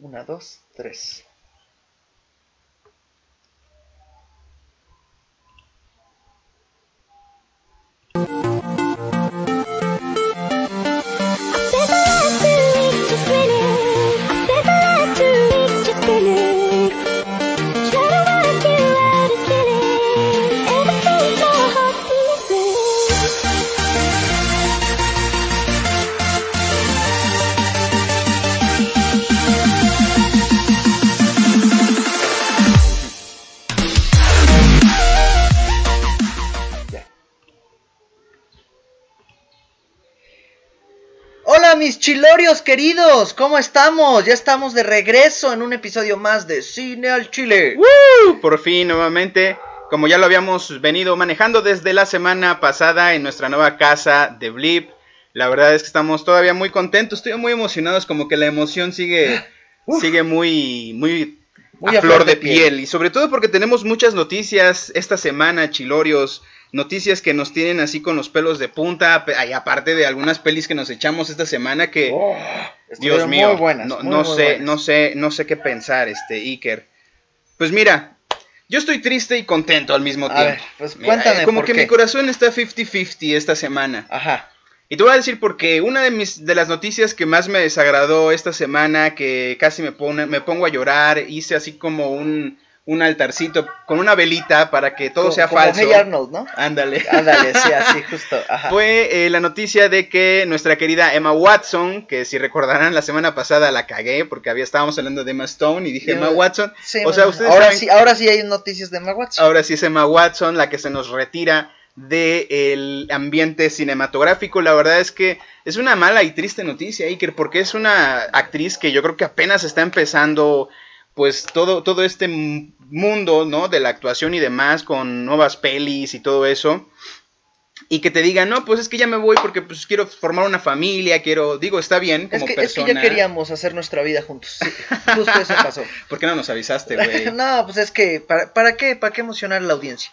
Una, dos, tres. Chilorios queridos, ¿cómo estamos? Ya estamos de regreso en un episodio más de Cine al Chile. ¡Woo! Por fin, nuevamente, como ya lo habíamos venido manejando desde la semana pasada en nuestra nueva casa de Blip. La verdad es que estamos todavía muy contentos, estoy muy emocionados, como que la emoción sigue, Uf. sigue muy, muy, Muy a, flor de piel. Y sobre todo porque tenemos muchas noticias esta semana, chilorios. Noticias que nos tienen así con los pelos de punta, y aparte de algunas pelis que nos echamos esta semana que, Oh, Dios mío, muy buenas. no, muy, no muy sé, buenas. no sé, no sé qué pensar, este Iker. Pues mira, yo estoy triste y contento al mismo A tiempo. ver, pues Mira, cuéntame eh, como por que qué. mi corazón está 50-50 esta semana. Ajá. Y te voy a decir porque una de mis de las noticias que más me desagradó esta semana, que casi me pone, me pongo a llorar, hice así como un, un altarcito con una velita para que todo Como- sea como falso. Hey Arnold, ¿no? Ándale. Ándale, sí, así justo. Ajá. Fue eh, la noticia de que nuestra querida Emma Watson, que si recordarán la semana pasada la cagué porque había estábamos hablando de Emma Stone y dije Yo- Emma Watson. Sí, o sea, ustedes ahora saben- sí, ahora sí hay noticias de Emma Watson. Ahora sí es Emma Watson la que se nos retira del ambiente cinematográfico. La verdad es que es una mala y triste noticia, Iker, porque es una actriz que yo creo que apenas está empezando pues todo, todo este mundo, ¿no? De la actuación y demás, con nuevas pelis y todo eso. Y que te digan, no, pues es que ya me voy porque pues quiero formar una familia, quiero, digo, está bien es, como que, es persona. que ya queríamos hacer nuestra vida juntos. Sí, justo eso pasó. ¿Por qué no nos avisaste, güey? no, pues es que, ¿para, para qué? ¿Para qué emocionar a la audiencia?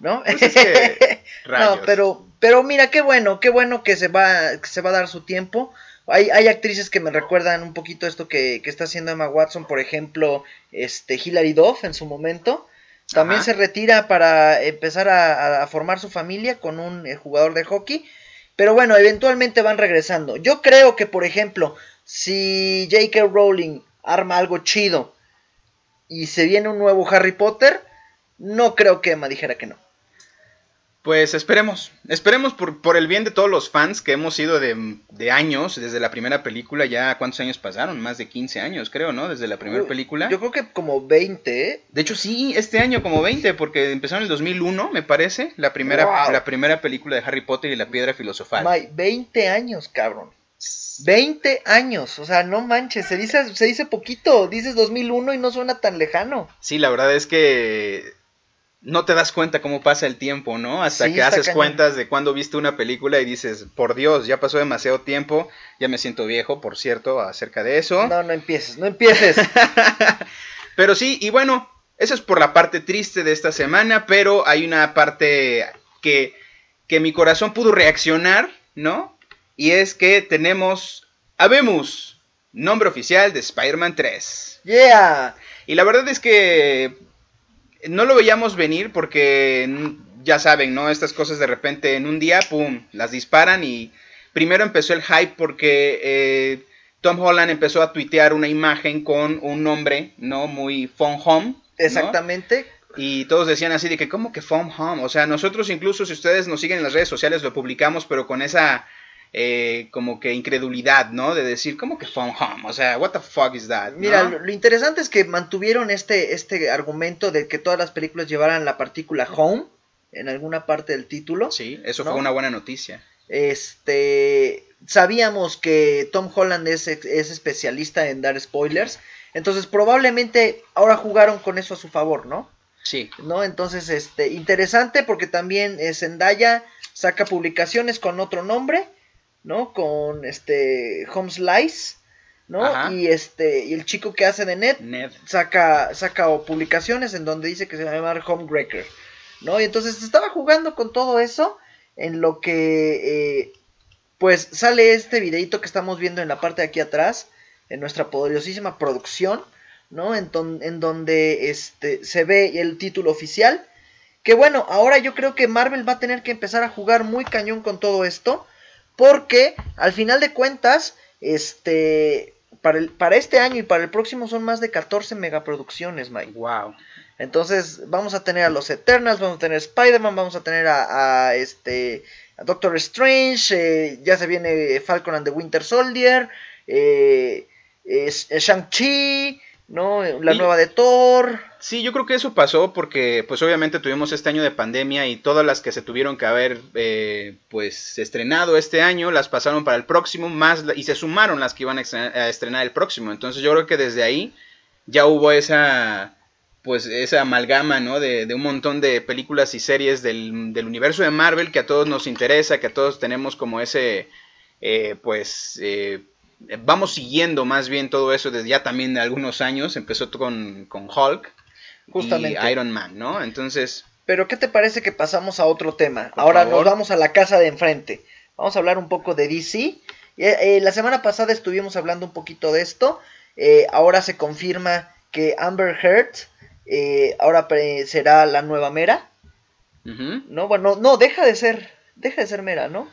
¿No? Pues es que, rayos. no, pero, pero mira, qué bueno, qué bueno que se va, que se va a dar su tiempo. Hay, hay actrices que me recuerdan un poquito esto que, que está haciendo Emma Watson, por ejemplo, este Hilary Duff en su momento. También Ajá. se retira para empezar a, a formar su familia con un eh, jugador de hockey. Pero bueno, eventualmente van regresando. Yo creo que, por ejemplo, si J.K. Rowling arma algo chido y se viene un nuevo Harry Potter, no creo que Emma dijera que no. Pues esperemos, esperemos por, por el bien de todos los fans que hemos sido de, de años, desde la primera película, ya cuántos años pasaron, más de 15 años creo, ¿no? Desde la primera película. Yo creo que como 20, ¿eh? De hecho sí, este año como 20, porque empezó en el 2001, me parece, la primera, Wow. la primera película de Harry Potter y la piedra filosofal. May, 20 años, cabrón. 20 años, o sea, no manches, se dice, se dice poquito, dices 2001 y no suena tan lejano. Sí, la verdad es que no te das cuenta cómo pasa el tiempo, ¿no? Hasta Sí, que haces cañón. cuentas de cuando viste una película y dices, por Dios, ya pasó demasiado tiempo, ya me siento viejo, por cierto, acerca de eso. No, no empieces, no empieces. Pero sí, y bueno, eso es por la parte triste de esta semana, pero hay una parte que, que mi corazón pudo reaccionar, ¿no? Y es que tenemos, habemos, nombre oficial de Spider-Man 3. Yeah. Y la verdad es que no lo veíamos venir porque ya saben, ¿no? Estas cosas de repente en un día, ¡pum!, las disparan y primero empezó el hype porque eh, Tom Holland empezó a tuitear una imagen con un nombre, ¿no? Muy phone home. ¿no? Exactamente. Y todos decían así de que, ¿cómo que phone home? O sea, nosotros incluso si ustedes nos siguen en las redes sociales lo publicamos, pero con esa eh, como que incredulidad, ¿no? De decir, ¿cómo que phone home? O sea, what the fuck is that? Mira, ¿no? lo, lo interesante es que mantuvieron este, este argumento de que todas las películas llevaran la partícula home en alguna parte del título. Sí, eso ¿no? fue una buena noticia. Este, sabíamos que Tom Holland es, es especialista en dar spoilers, entonces probablemente ahora jugaron con eso a su favor, ¿no? Sí. ¿No? Entonces, este, interesante porque también eh, Zendaya saca publicaciones con otro nombre, ¿no? Con este Home Slice, ¿no? Ajá. Y este, y el chico que hace de Ned Ned. saca, saca publicaciones en donde dice que se va a llamar Homebreaker, ¿no? Y entonces estaba jugando con todo eso en lo que, eh, pues sale este videito que estamos viendo en la parte de aquí atrás, en nuestra poderosísima producción, ¿no? En, en donde este, se ve el título oficial. Que bueno, ahora yo creo que Marvel va a tener que empezar a jugar muy cañón con todo esto. Porque al final de cuentas, este, para, el, para este año y para el próximo son más de 14 megaproducciones, Mike. Wow. Entonces vamos a tener a los Eternals, vamos a tener a Spider-Man, vamos a tener a, este a Doctor Strange, eh, ya se viene Falcon and the Winter Soldier, eh, Shang-Chi, ¿no? La nueva de Thor. Sí, yo creo que eso pasó porque, pues obviamente tuvimos este año de pandemia y todas las que se tuvieron que haber, eh, pues, estrenado este año, las pasaron para el próximo, más, y se sumaron las que iban a estrenar, el próximo. Entonces yo creo que desde ahí ya hubo esa, pues, esa amalgama, ¿no? De, un montón de películas y series del, del, universo de Marvel que a todos nos interesa, que a todos tenemos como ese, eh, pues, eh, vamos siguiendo más bien todo eso desde ya también de algunos años. Empezó con, con Hulk Justamente. y Iron Man, ¿no? Entonces... Pero ¿qué te parece que pasamos a otro tema? Ahora nos vamos a la casa de enfrente. Vamos a hablar un poco de DC. Eh, eh, la semana pasada estuvimos hablando un poquito de esto. Eh, ahora se confirma que Amber Heard ahora será la nueva Mera. No, bueno, no, deja de ser, deja de ser Mera, ¿no?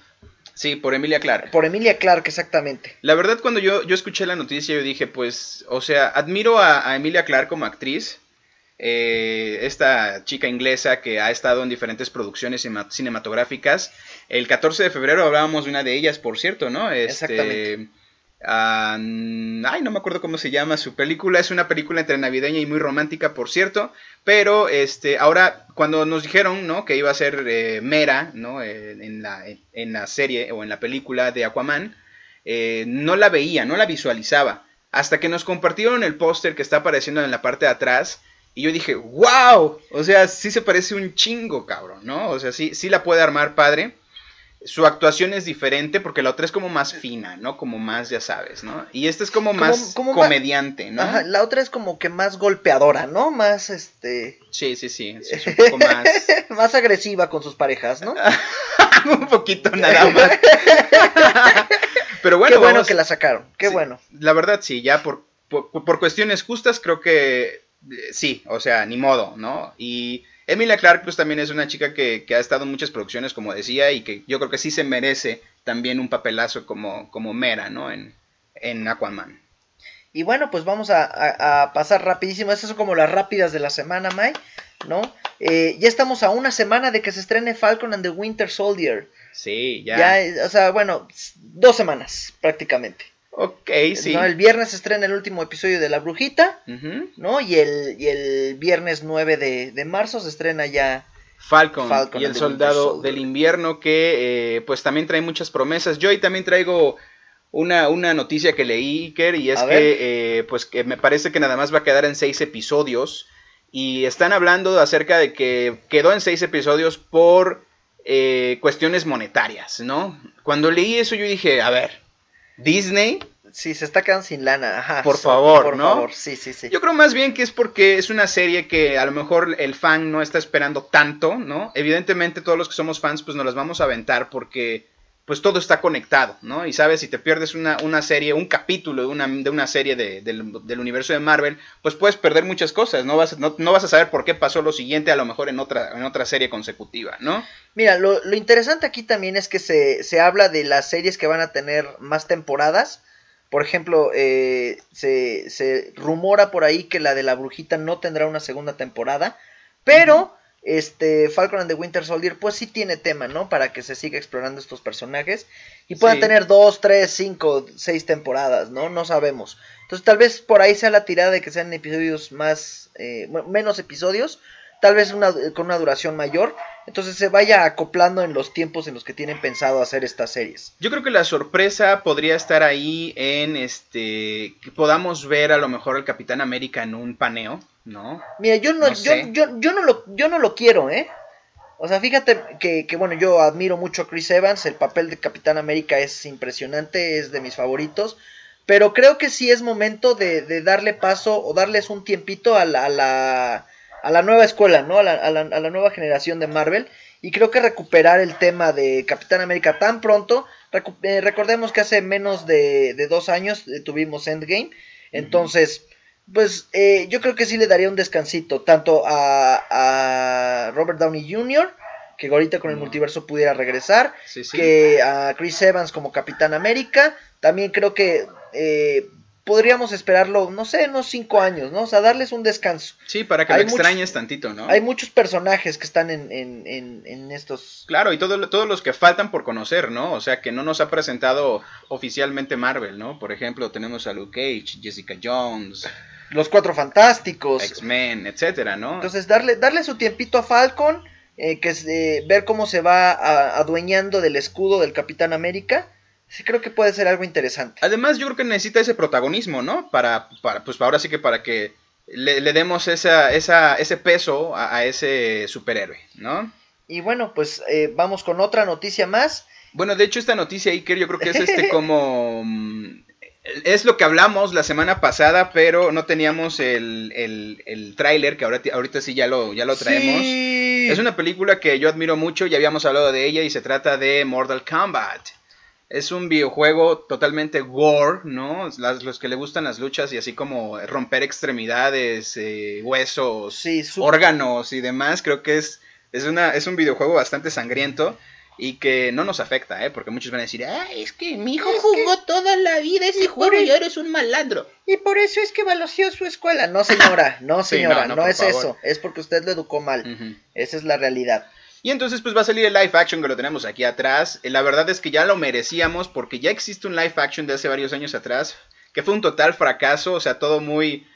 Sí, por Emilia Clark. Por Emilia Clark, exactamente. La verdad, cuando yo, yo escuché la noticia, yo dije, pues, o sea, admiro a, Emilia Clark como actriz. Eh, esta chica inglesa que ha estado en diferentes producciones cinematográficas. El 14 de febrero hablábamos de una de ellas, por cierto, ¿no? Este, Exactamente ay, no me acuerdo cómo se llama su película. Es una película entre navideña y muy romántica, por cierto. Pero este, ahora, cuando nos dijeron ¿no? que iba a ser eh, Mera ¿no? Eh, en, la, en, la, serie o en la película de Aquaman, eh, no la veía, no la visualizaba. Hasta que nos compartieron el póster que está apareciendo en la parte de atrás. Y yo dije, wow, o sea, sí se parece un chingo, cabrón, ¿no? O sea, sí, sí la puede armar padre su actuación es diferente porque la otra es como más fina, ¿no? Como más, ya sabes, ¿no? Y esta es como más comediante, ¿no? Ajá, la otra es como que más golpeadora, ¿no? Más, este... Sí, sí, sí, es un poco más... más agresiva con sus parejas, ¿no? un poquito nada más. Pero bueno... Qué bueno que la sacaron, qué bueno. La verdad, sí, ya por, por cuestiones justas creo que eh, sí, o sea, ni modo, ¿no? Y Emilia Clark pues también es una chica que, ha estado en muchas producciones, como decía, y que yo creo que sí se merece también un papelazo como, como Mera, ¿no? En, en Aquaman. Y bueno, pues vamos a, pasar rapidísimo. Estas son como las rápidas de la semana, Mai, ¿no? Eh, ya estamos a una semana de que se estrene Falcon and the Winter Soldier. Sí, ya. Ya, o sea, bueno, dos semanas prácticamente. Ok, sí. El viernes se estrena el último episodio de La Brujita, ¿no? Y el, y el viernes 9 de, marzo se estrena ya Falcon, y el Soldado del Invierno, que eh, pues también trae muchas promesas. Yo ahí también traigo una, una noticia que leí, Iker, y es que eh, pues que me parece que nada más va a quedar en seis episodios. Y están hablando acerca de que quedó en seis episodios por eh, cuestiones monetarias, ¿no? Cuando leí eso yo dije, a ver, Disney. Sí, se está quedando sin lana. Ajá, por favor, por ¿no? Favor. Sí, sí, sí. Yo creo más bien que es porque es una serie que a lo mejor el fan no está esperando tanto, ¿no? Evidentemente todos los que somos fans pues nos las vamos a aventar porque pues todo está conectado, ¿no? Y sabes, si te pierdes una, una serie, un capítulo de una, de una serie de, del universo de Marvel, pues puedes perder muchas cosas, no vas, no, vas a saber por qué pasó lo siguiente a lo mejor en otra, en otra serie consecutiva, ¿no? Mira, lo, lo interesante aquí también es que se, se, habla de las series que van a tener más temporadas. Por ejemplo, eh, se, se, rumora por ahí que la de la brujita no tendrá una segunda temporada, pero este Falcon and the Winter Soldier pues sí tiene tema, ¿no? Para que se siga explorando estos personajes y puedan tener dos, tres, cinco, seis temporadas, ¿no? No sabemos. Entonces tal vez por ahí sea la tirada de que sean episodios más, eh, menos episodios, tal vez una, con una duración mayor. Entonces se vaya acoplando en los tiempos en los que tienen pensado hacer estas series. Yo creo que la sorpresa podría estar ahí en este que podamos ver a lo mejor al Capitán América en un paneo ¿no? Mira, yo no, yo, yo, yo, no lo, yo no lo quiero, ¿eh? O sea, fíjate que, que, bueno, yo admiro mucho a Chris Evans, el papel de Capitán América es impresionante, es de mis favoritos, pero creo que sí es momento de, de darle paso o darles un tiempito a la, a la, a la nueva escuela, ¿no? A la, a, la, a la nueva generación de Marvel. Y creo que recuperar el tema de Capitán América tan pronto eh, recordemos que hace menos de, dos años eh, tuvimos Endgame. Entonces, pues eh, yo creo que sí le daría un descansito tanto a, Robert Downey Jr., que ahorita con el multiverso pudiera regresar, que a Chris Evans como Capitán América. También creo que podríamos esperarlo, no sé, unos cinco años, ¿no? O sea, darles un descanso. Sí, para que lo extrañes tantito, ¿no? Hay muchos personajes que están en, en, en, estos... Claro, y todos los que faltan por conocer, ¿no? O sea, que no nos ha presentado oficialmente Marvel, ¿no? Por ejemplo, tenemos a Luke Cage, Jessica Jones... Los Cuatro Fantásticos. X-Men, etcétera, ¿no? Entonces, darle, darle su tiempito a Falcon, eh, que es eh, ver cómo se va adueñando del escudo del Capitán América sí creo que puede ser algo interesante. Además, yo creo que necesita ese protagonismo, ¿no? Para, para pues ahora sí que para que le, demos esa, esa, ese peso a, ese superhéroe, ¿no? Y bueno, pues eh, vamos con otra noticia más. Bueno, de hecho esta noticia, Iker, yo creo que es este como... Mm, es lo que hablamos la semana pasada, pero no teníamos el, el, el tráiler, que ahorita, ahorita sí ya lo, ya lo traemos. Es una película que yo admiro mucho, ya habíamos hablado de ella y se trata de Mortal Kombat. Es un videojuego totalmente gore, ¿no? los que le gustan las luchas y así como romper extremidades, eh, huesos, órganos y demás, creo que es, es, una, es un videojuego bastante sangriento y que no nos afecta, ¿eh? Porque muchos van a decir, ah, es que mi hijo jugó toda la vida ese juego y ahora es un malandro. Y por eso es que baloció su escuela. No, señora, no, señora, no, es eso. Es porque usted lo educó mal. Esa es la realidad. Y entonces pues va a salir el live action que lo tenemos aquí atrás. Eh, la verdad es que ya lo merecíamos porque ya existe un live action de hace varios años atrás que fue un total fracaso, o sea, todo muy...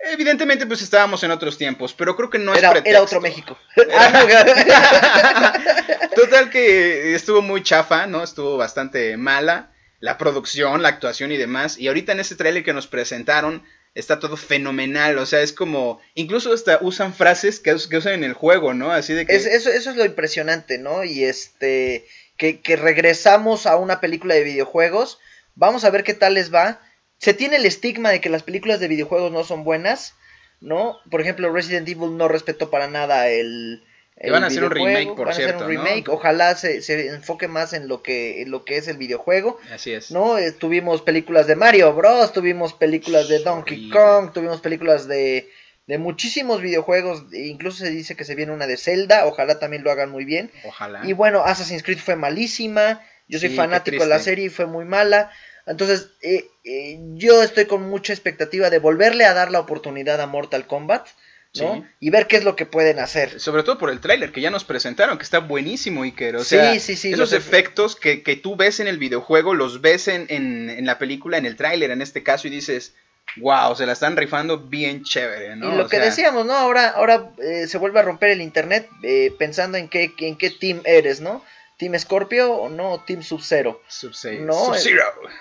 Evidentemente pues estábamos en otros tiempos, pero creo que no era, es Era otro México. total que estuvo muy chafa, ¿no? Estuvo bastante mala la producción, la actuación y demás. Y ahorita en ese trailer que nos presentaron está todo fenomenal, o sea, es como, incluso hasta usan frases que, usan en el juego, ¿no? Así de que... eso, eso es lo impresionante, ¿no? Y este, que, que regresamos a una película de videojuegos, vamos a ver qué tal les va. Se tiene el estigma de que las películas de videojuegos no son buenas, ¿no? Por ejemplo, Resident Evil no respetó para nada el, van a hacer un remake, por cierto. un remake. Ojalá se, se, enfoque más en lo que en lo que es el videojuego. Así es. ¿No? Eh, tuvimos películas de Mario Bros, tuvimos películas de Donkey Kong, tuvimos películas de, de muchísimos videojuegos. Incluso se dice que se viene una de Zelda. Ojalá también lo hagan muy bien. Ojalá. Y bueno, Assassin's Creed fue malísima. Yo soy fanático de la serie y fue muy mala. Entonces, eh, eh, yo estoy con mucha expectativa de volverle a dar la oportunidad a Mortal Kombat. Y ver qué es lo que pueden hacer. Sobre todo por el tráiler que ya nos presentaron, que está buenísimo, Iker. O sea, esos efectos que, que, tú ves en el videojuego, los ves en, en, la película, en el tráiler en este caso, y dices, wow, se la están rifando bien chévere, ¿no? Y lo que decíamos, ¿no? Ahora, ahora eh, se vuelve a romper el internet eh, pensando en qué, en qué team eres, ¿no? ¿Team Scorpio o no? ¿Team Sub-Zero? Sub-Zero. ¿no?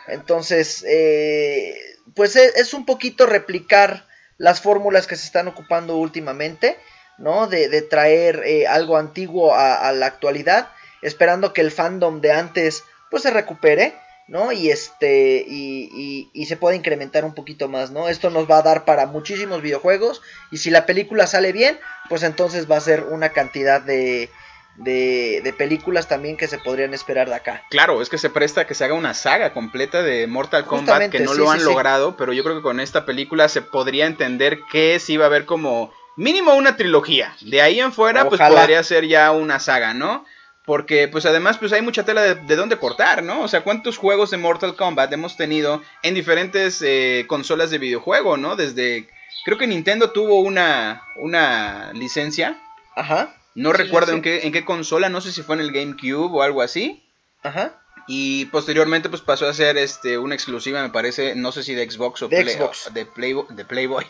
Entonces, eh, pues es, es, un poquito replicar las fórmulas que se están ocupando últimamente, ¿no? De, de traer eh, algo antiguo a, la actualidad, esperando que el fandom de antes pues se recupere, ¿no? Y este, y, y, se pueda incrementar un poquito más, ¿no? Esto nos va a dar para muchísimos videojuegos y si la película sale bien, pues entonces va a ser una cantidad de, de, películas también que se podrían esperar de acá. Claro, es que se presta que se haga una saga completa de Mortal Kombat que no lo han logrado, pero yo creo que con esta película se podría entender que sí va a haber como mínimo una trilogía. De ahí en fuera, pues podría ser ya una saga, ¿no? Porque pues además pues hay mucha tela de, dónde cortar, ¿no? O sea, ¿cuántos juegos de Mortal Kombat hemos tenido en diferentes eh, consolas de videojuego, ¿no? Desde, creo que Nintendo tuvo una, una licencia. Ajá. No recuerdo En, qué, en qué consola, no sé si fue en el GameCube o algo así. Ajá. Y posteriormente pues pasó a ser este una exclusiva, me parece, no sé si de Xbox o de, Xbox. de, de Playboy.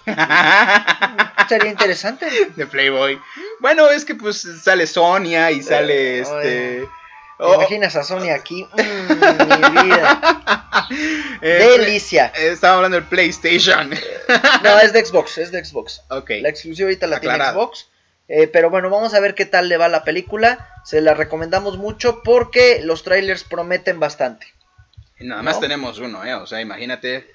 Sería interesante. De Playboy. Bueno, es que pues sale Sonia y sale este... ¿Te imaginas a Sonia aquí? Mm, mi vida. Eh, Delicia. Eh, estaba hablando del PlayStation. no, es de Xbox, es de Xbox. Ok. La exclusiva ahorita la tiene Xbox. Eh, pero bueno, vamos a ver qué tal le va la película. Se la recomendamos mucho porque los trailers prometen bastante. Y nada más tenemos uno, ¿eh? O sea, imagínate.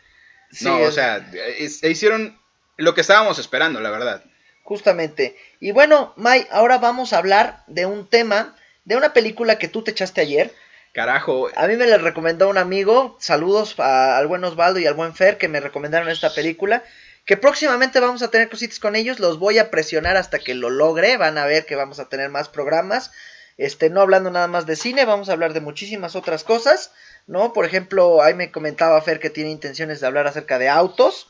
no, o sea, hicieron lo que estábamos esperando, la verdad. Justamente. Y bueno, Mai, ahora vamos a hablar de un tema, de una película que tú te echaste ayer. Carajo. A mí me la recomendó un amigo, saludos al buen Osvaldo y al buen Fer que me recomendaron esta película. Que próximamente vamos a tener cositas con ellos, los voy a presionar hasta que lo logre, van a ver que vamos a tener más programas. Este, no hablando nada más de cine, vamos a hablar de muchísimas otras cosas, ¿no? Por ejemplo, ahí me comentaba Fer que tiene intenciones de hablar acerca de autos,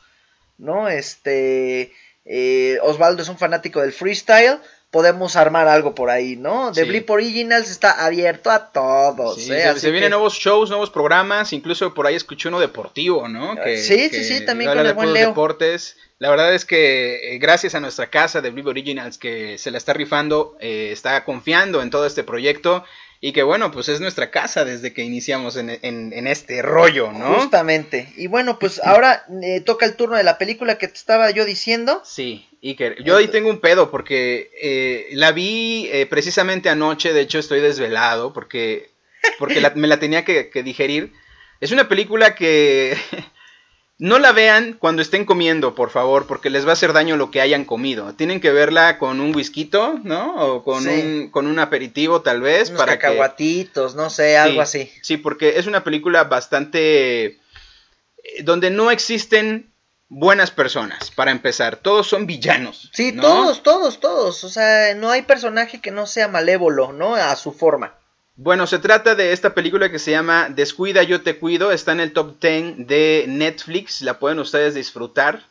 ¿no? Este, eh, Osvaldo es un fanático del freestyle, podemos armar algo por ahí, ¿no? The Blip Originals está abierto a todos. ¿eh? se, vienen nuevos shows, nuevos programas, incluso por ahí escuché uno deportivo, ¿no? Que, sí, sí, sí, también con el buen Leo. deportes. La verdad es que eh, gracias a nuestra casa de Blip Originals que se la está rifando, eh, está confiando en todo este proyecto y que bueno, pues es nuestra casa desde que iniciamos en, en, este rollo, ¿no? Justamente. Y bueno, pues ahora eh, toca el turno de la película que te estaba yo diciendo. Sí, Iker. Yo ahí tengo un pedo porque eh, la vi eh, precisamente anoche, de hecho estoy desvelado porque, porque me la tenía que digerir. Es una película que No la vean cuando estén comiendo, por favor, porque les va a hacer daño lo que hayan comido. Tienen que verla con un whisky, ¿no? O con, un, con un aperitivo, tal vez. Unos para cacahuatitos, no sé, algo así. Sí, porque es una película bastante... Eh, donde no existen buenas personas, para empezar. Todos son villanos. Sí, todos, todos, todos. O sea, no hay personaje que no sea malévolo, ¿no? A su forma. Bueno, se trata de esta película que se llama Descuida, yo te cuido. Está en el top 10 de Netflix. La pueden ustedes disfrutar.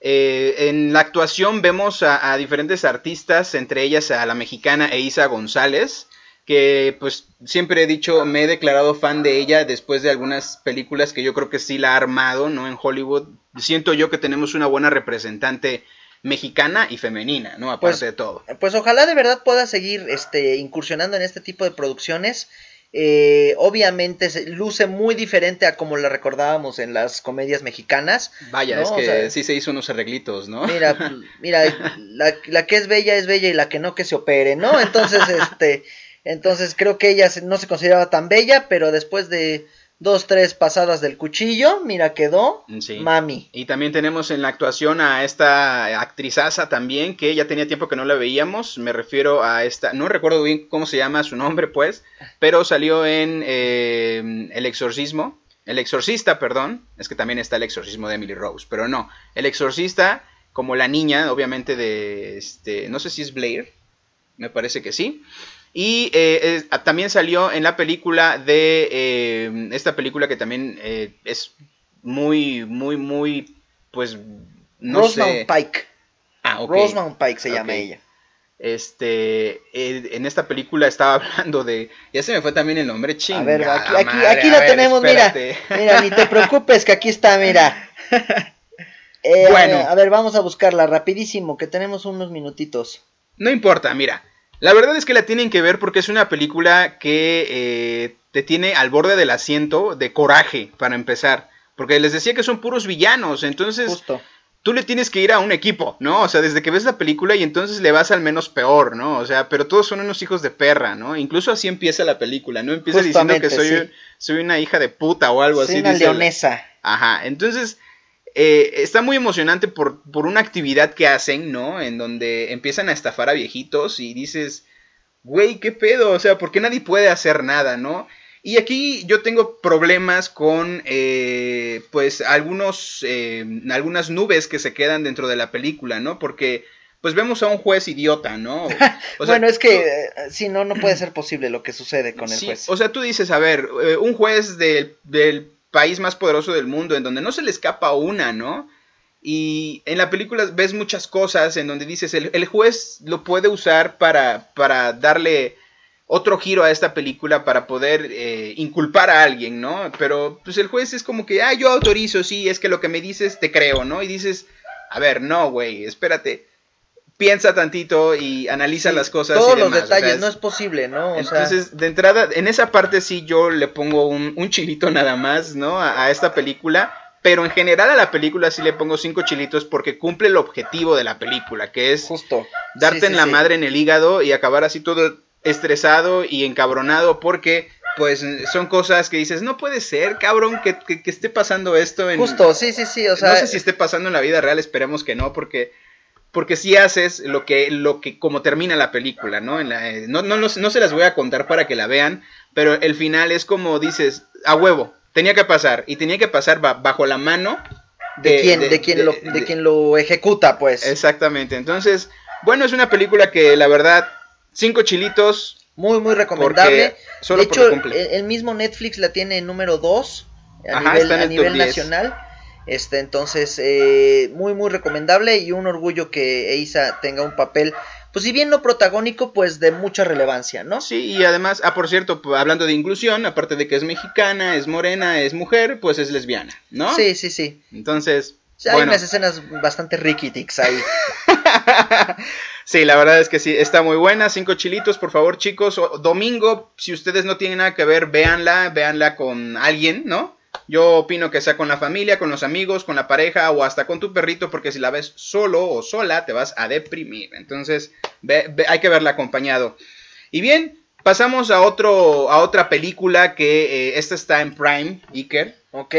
Eh, en la actuación vemos a, diferentes artistas, entre ellas a la mexicana Eiza González, que pues siempre he dicho, me he declarado fan de ella después de algunas películas que yo creo que sí la ha armado, ¿no? En Hollywood. Siento yo que tenemos una buena representante mexicana y femenina, ¿no? Aparte pues, de todo. Pues ojalá de verdad pueda seguir este, incursionando en este tipo de producciones. Eh, obviamente se luce muy diferente a como la recordábamos en las comedias mexicanas. Vaya, es que sí se hizo unos arreglitos, ¿no? Mira, mira, la, la, que es bella es bella y la que no que se opere, ¿no? Entonces, este, entonces creo que ella no se consideraba tan bella, pero después de dos, tres pasadas del cuchillo, mira, quedó mami. Y también tenemos en la actuación a esta actrizaza también, que ya tenía tiempo que no la veíamos, me refiero a esta, no recuerdo bien cómo se llama su nombre, pues, pero salió en eh, El Exorcismo, El Exorcista, perdón, es que también está El Exorcismo de Emily Rose, pero no, El Exorcista, como la niña, obviamente de, este, no sé si es Blair, me parece que sí. Y eh, también salió en la película de eh, esta película que también eh, es muy, muy, muy, pues, no Rosemount Pike. Ah, ok. Rosemount Pike se llama ella. Este, en esta película estaba hablando de, ya se me fue también el nombre, ching. A ver, aquí, aquí, aquí lo tenemos, mira, mira, ni te preocupes que aquí está, mira. bueno, a ver, vamos a buscarla rapidísimo, que tenemos unos minutitos. No importa, mira. La verdad es que la tienen que ver porque es una película que eh, te tiene al borde del asiento de coraje, para empezar. Porque les decía que son puros villanos, entonces tú le tienes que ir a un equipo, ¿no? O sea, desde que ves la película y entonces le vas al menos peor, ¿no? O sea, pero todos son unos hijos de perra, ¿no? Incluso así empieza la película, ¿no? Empieza diciendo que soy, soy una hija de puta o algo así. Una leonesa. Ajá, entonces eh, está muy emocionante por, por, una actividad que hacen, ¿no? En donde empiezan a estafar a viejitos y dices, güey, ¿qué pedo? O sea, ¿por qué nadie puede hacer nada, ¿no? Y aquí yo tengo problemas con, eh, pues, algunos, eh, algunas nubes que se quedan dentro de la película, ¿no? Porque, pues, vemos a un juez idiota, ¿no? bueno, es que, si no, no puede ser posible lo que sucede con el juez. O sea, tú dices, a ver, un juez del, del país más poderoso del mundo, en donde no se le escapa una, ¿no? Y en la película ves muchas cosas en donde dices, el, juez lo puede usar para, para, darle otro giro a esta película, para poder eh, inculpar a alguien, ¿no? Pero pues el juez es como que, ah, yo autorizo, sí, es que lo que me dices te creo, ¿no? Y dices, a ver, no, güey, espérate piensa tantito y analiza las cosas. Todos los detalles, no es posible, ¿no? entonces, de entrada, en esa parte sí yo le pongo un, un chilito nada más, ¿no? A, esta película. Pero en general a la película sí le pongo cinco chilitos porque cumple el objetivo de la película, que es justo darte en la madre en el hígado y acabar así todo estresado y encabronado porque pues son cosas que dices, no puede ser, cabrón, que, que, esté pasando esto en... Justo, sí, sí, sí, o sea... No sé si esté pasando en la vida real, esperemos que no, porque porque si haces lo que, lo que, como termina la película, ¿no? En la, eh, no, no, no, se las voy a contar para que la vean, pero el final es como dices, a huevo, tenía que pasar, y tenía que pasar bajo la mano de, quien, de, quien lo, de, quien lo ejecuta, pues. Exactamente, entonces, bueno, es una película que la verdad, cinco chilitos. Muy, muy recomendable. de hecho, el, mismo Netflix la tiene en número 2 a nivel, a nivel nacional. Este, entonces, eh, muy, muy recomendable y un orgullo que Eisa tenga un papel pues si bien no protagónico, pues de mucha relevancia, ¿no? Sí, y además, ah, por cierto, hablando de inclusión, aparte de que es mexicana, es morena, es mujer, pues es lesbiana, ¿no? Sí, sí, sí. Entonces... hay unas escenas bastante ricketics ahí. sí, la verdad es que sí, está muy buena. Cinco chilitos, por favor, chicos. domingo, si ustedes no tienen nada que ver, véanla, véanla con alguien, ¿no? Yo opino que sea con la familia, con los amigos, con la pareja o hasta con tu perrito, porque si la ves solo o sola te vas a deprimir. Entonces hay que verla acompañado. Y bien, pasamos a, otro, a otra película que eh, esta está en Prime, Iker. Ok.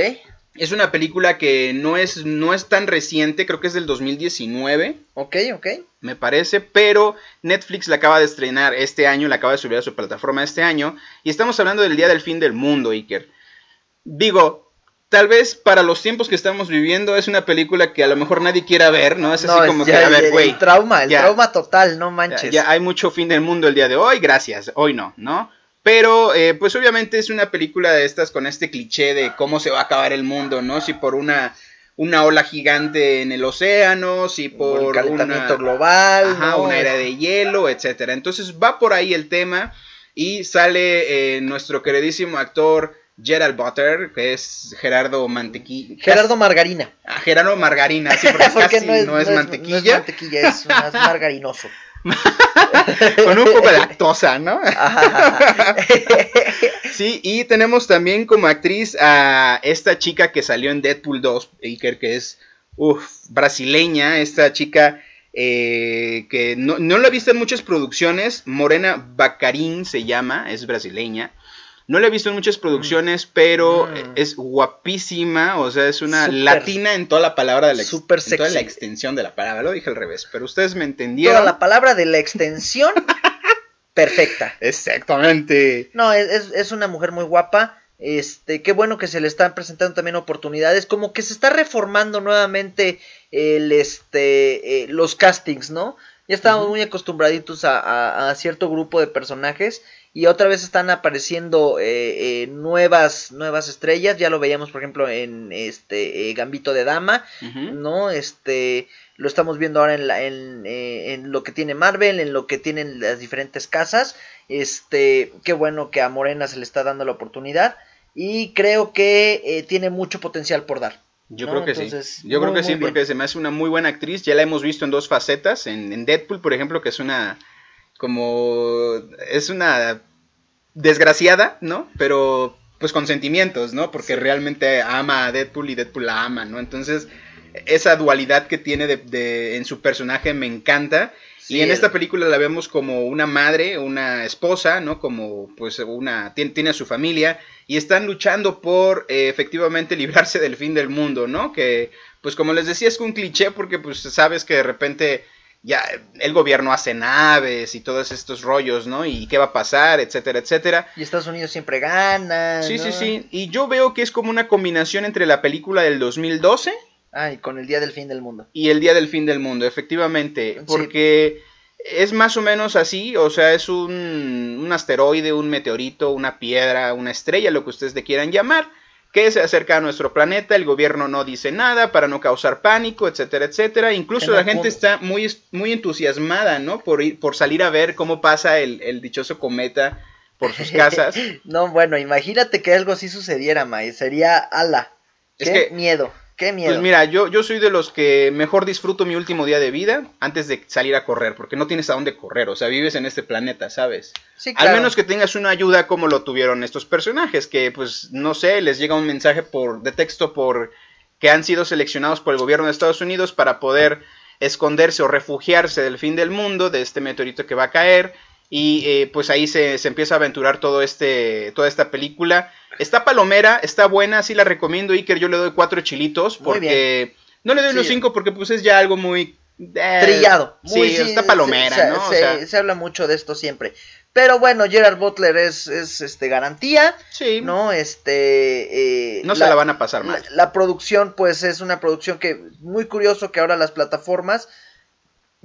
Es una película que no es, no es tan reciente, creo que es del 2019. Ok, ok. Me parece, pero Netflix la acaba de estrenar este año, la acaba de subir a su plataforma este año. Y estamos hablando del Día del Fin del Mundo, Iker digo, tal vez para los tiempos que estamos viviendo es una película que a lo mejor nadie quiera ver, ¿no? Es así como que, a ver, güey. El trauma, el trauma total, no manches. Ya, hay mucho fin del mundo el día de hoy, gracias, hoy no, ¿no? Pero, eh, pues obviamente es una película de estas con este cliché de cómo se va a acabar el mundo, ¿no? Si por una, una ola gigante en el océano, si por un calentamiento global, ajá, una era de hielo, etcétera. Entonces va por ahí el tema y sale eh, nuestro queridísimo actor Gerald Butter, que es Gerardo Mantequilla. Gerardo Margarina. Ah, Gerardo Margarina, sí, porque, casi no, es, mantequilla. No es mantequilla, es, más margarinoso. Con un poco de lactosa, ¿no? sí, y tenemos también como actriz a esta chica que salió en Deadpool 2, Iker, que es uf, brasileña, esta chica eh, que no, no la he visto en muchas producciones, Morena Bacarín se llama, es brasileña. No la he visto en muchas producciones, pero mm. es guapísima, o sea, es una latina en toda la palabra de la, Super en toda la extensión de la palabra, lo dije al revés, pero ustedes me entendieron. Toda la palabra de la extensión perfecta. Exactamente. No, es, es, una mujer muy guapa. Este, qué bueno que se le están presentando también oportunidades, como que se está reformando nuevamente el, este, eh, los castings, ¿no? Ya estábamos muy acostumbraditos a, a, cierto grupo de personajes y otra vez están apareciendo eh, eh, nuevas nuevas estrellas ya lo veíamos por ejemplo en este eh, Gambito de Dama no este lo estamos viendo ahora en, la, en, en, lo que tiene Marvel en lo que tienen las diferentes casas este qué bueno que a Morena se le está dando la oportunidad y creo que tiene mucho potencial por dar yo creo que sí. Yo creo que sí, porque se me hace una muy buena actriz. Ya la hemos visto en dos facetas. En, en Deadpool, por ejemplo, que es una como es una desgraciada, ¿no? Pero pues con sentimientos, ¿no? Porque realmente ama a Deadpool y Deadpool la ama, ¿no? Entonces, esa dualidad que tiene de, en su personaje me encanta. y en esta película la vemos como una madre, una esposa, ¿no? Como pues una... tiene, tiene a su familia y están luchando por eh, efectivamente librarse del fin del mundo, ¿no? Que pues como les decía es un cliché porque pues sabes que de repente ya el gobierno hace naves y todos estos rollos, ¿no? Y qué va a pasar, etcétera, etcétera. Y Estados Unidos siempre gana. Sí, sí, sí. Y yo veo que es como una combinación entre la película del 2012. Ah, y con el Día del Fin del Mundo. Y el Día del Fin del Mundo, efectivamente. Porque es más o menos así, o sea, es un, un asteroide, un meteorito, una piedra, una estrella, lo que ustedes le quieran llamar que se acerca a nuestro planeta, el gobierno no dice nada para no causar pánico, etcétera, etcétera. Incluso la gente está muy, muy entusiasmada, ¿no? Por, ir, por salir a ver cómo pasa el, dichoso cometa por sus casas. no, bueno, imagínate que algo así sucediera, May. Sería ala. Es Qué que, miedo. Qué miedo. Pues mira, yo, yo soy de los que mejor disfruto mi último día de vida antes de salir a correr, porque no tienes a dónde correr, o sea, vives en este planeta, ¿sabes? Sí, claro. Al menos que tengas una ayuda como lo tuvieron estos personajes, que pues no sé, les llega un mensaje por de texto por que han sido seleccionados por el gobierno de Estados Unidos para poder esconderse o refugiarse del fin del mundo, de este meteorito que va a caer, y eh, pues ahí se, se, empieza a aventurar todo este, toda esta película. Está palomera, está buena, sí la recomiendo, Iker. Yo le doy cuatro chilitos porque no le doy los cinco porque pues es ya algo muy eh, trillado. sí, está palomera, se, ¿no? Se, se, habla mucho de esto siempre. pero bueno, Gerard Butler es, es este garantía, Sí. ¿no? Este eh, No se la van a pasar mal. La, la producción, pues, es una producción que muy curioso que ahora las plataformas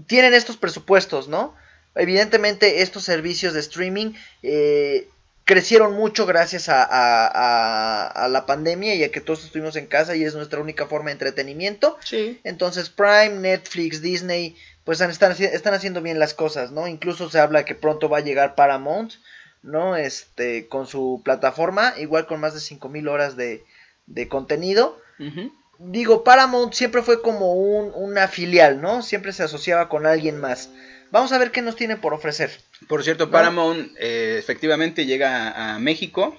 tienen estos presupuestos, ¿no? Evidentemente estos servicios de streaming eh, crecieron mucho gracias a, a- a- a la pandemia y a que todos estuvimos en casa y es nuestra única forma de entretenimiento. Sí. Entonces Prime, Netflix, Disney, pues están, están haciendo bien las cosas, ¿no? Incluso se habla que pronto va a llegar Paramount, ¿no? Este, con su plataforma, igual con más de 5000 horas de, de contenido. Ujú. Digo, Paramount siempre fue como un, una filial, ¿no? Siempre se asociaba con alguien más. Vamos a ver qué nos tiene por ofrecer. Por cierto. Paramount eh, efectivamente llega a, México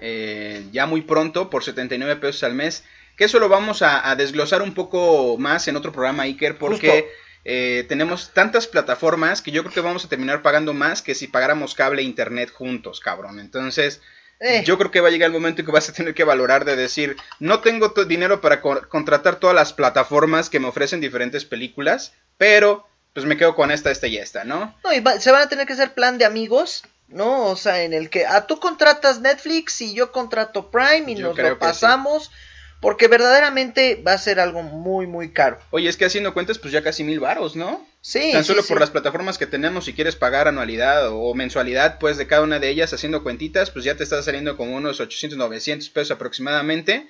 eh, ya muy pronto por 79 pesos al mes. Que eso lo vamos a, a desglosar un poco más en otro programa, Iker, porque eh, tenemos tantas plataformas que yo creo que vamos a terminar pagando más que si pagáramos cable e internet juntos, cabrón. Entonces, Eh, yo creo que va a llegar el momento en que vas a tener que valorar de decir, no tengo dinero para co- contratar todas las plataformas que me ofrecen diferentes películas, pero pues me quedo con esta, esta y esta, ¿no? no, y va- se van a tener que hacer plan de amigos, ¿no? O sea, en el que ah, tú contratas Netflix y yo contrato Prime y Yo nos lo sí. pasamos. Porque verdaderamente va a ser algo muy, muy caro. Oye, es que haciendo cuentas, pues ya casi mil varos, ¿no? Sí, Tan solo sí. por las plataformas que tenemos, si quieres pagar anualidad o mensualidad, pues de cada una de ellas haciendo cuentitas, pues ya te está saliendo como unos 800, 900 pesos aproximadamente.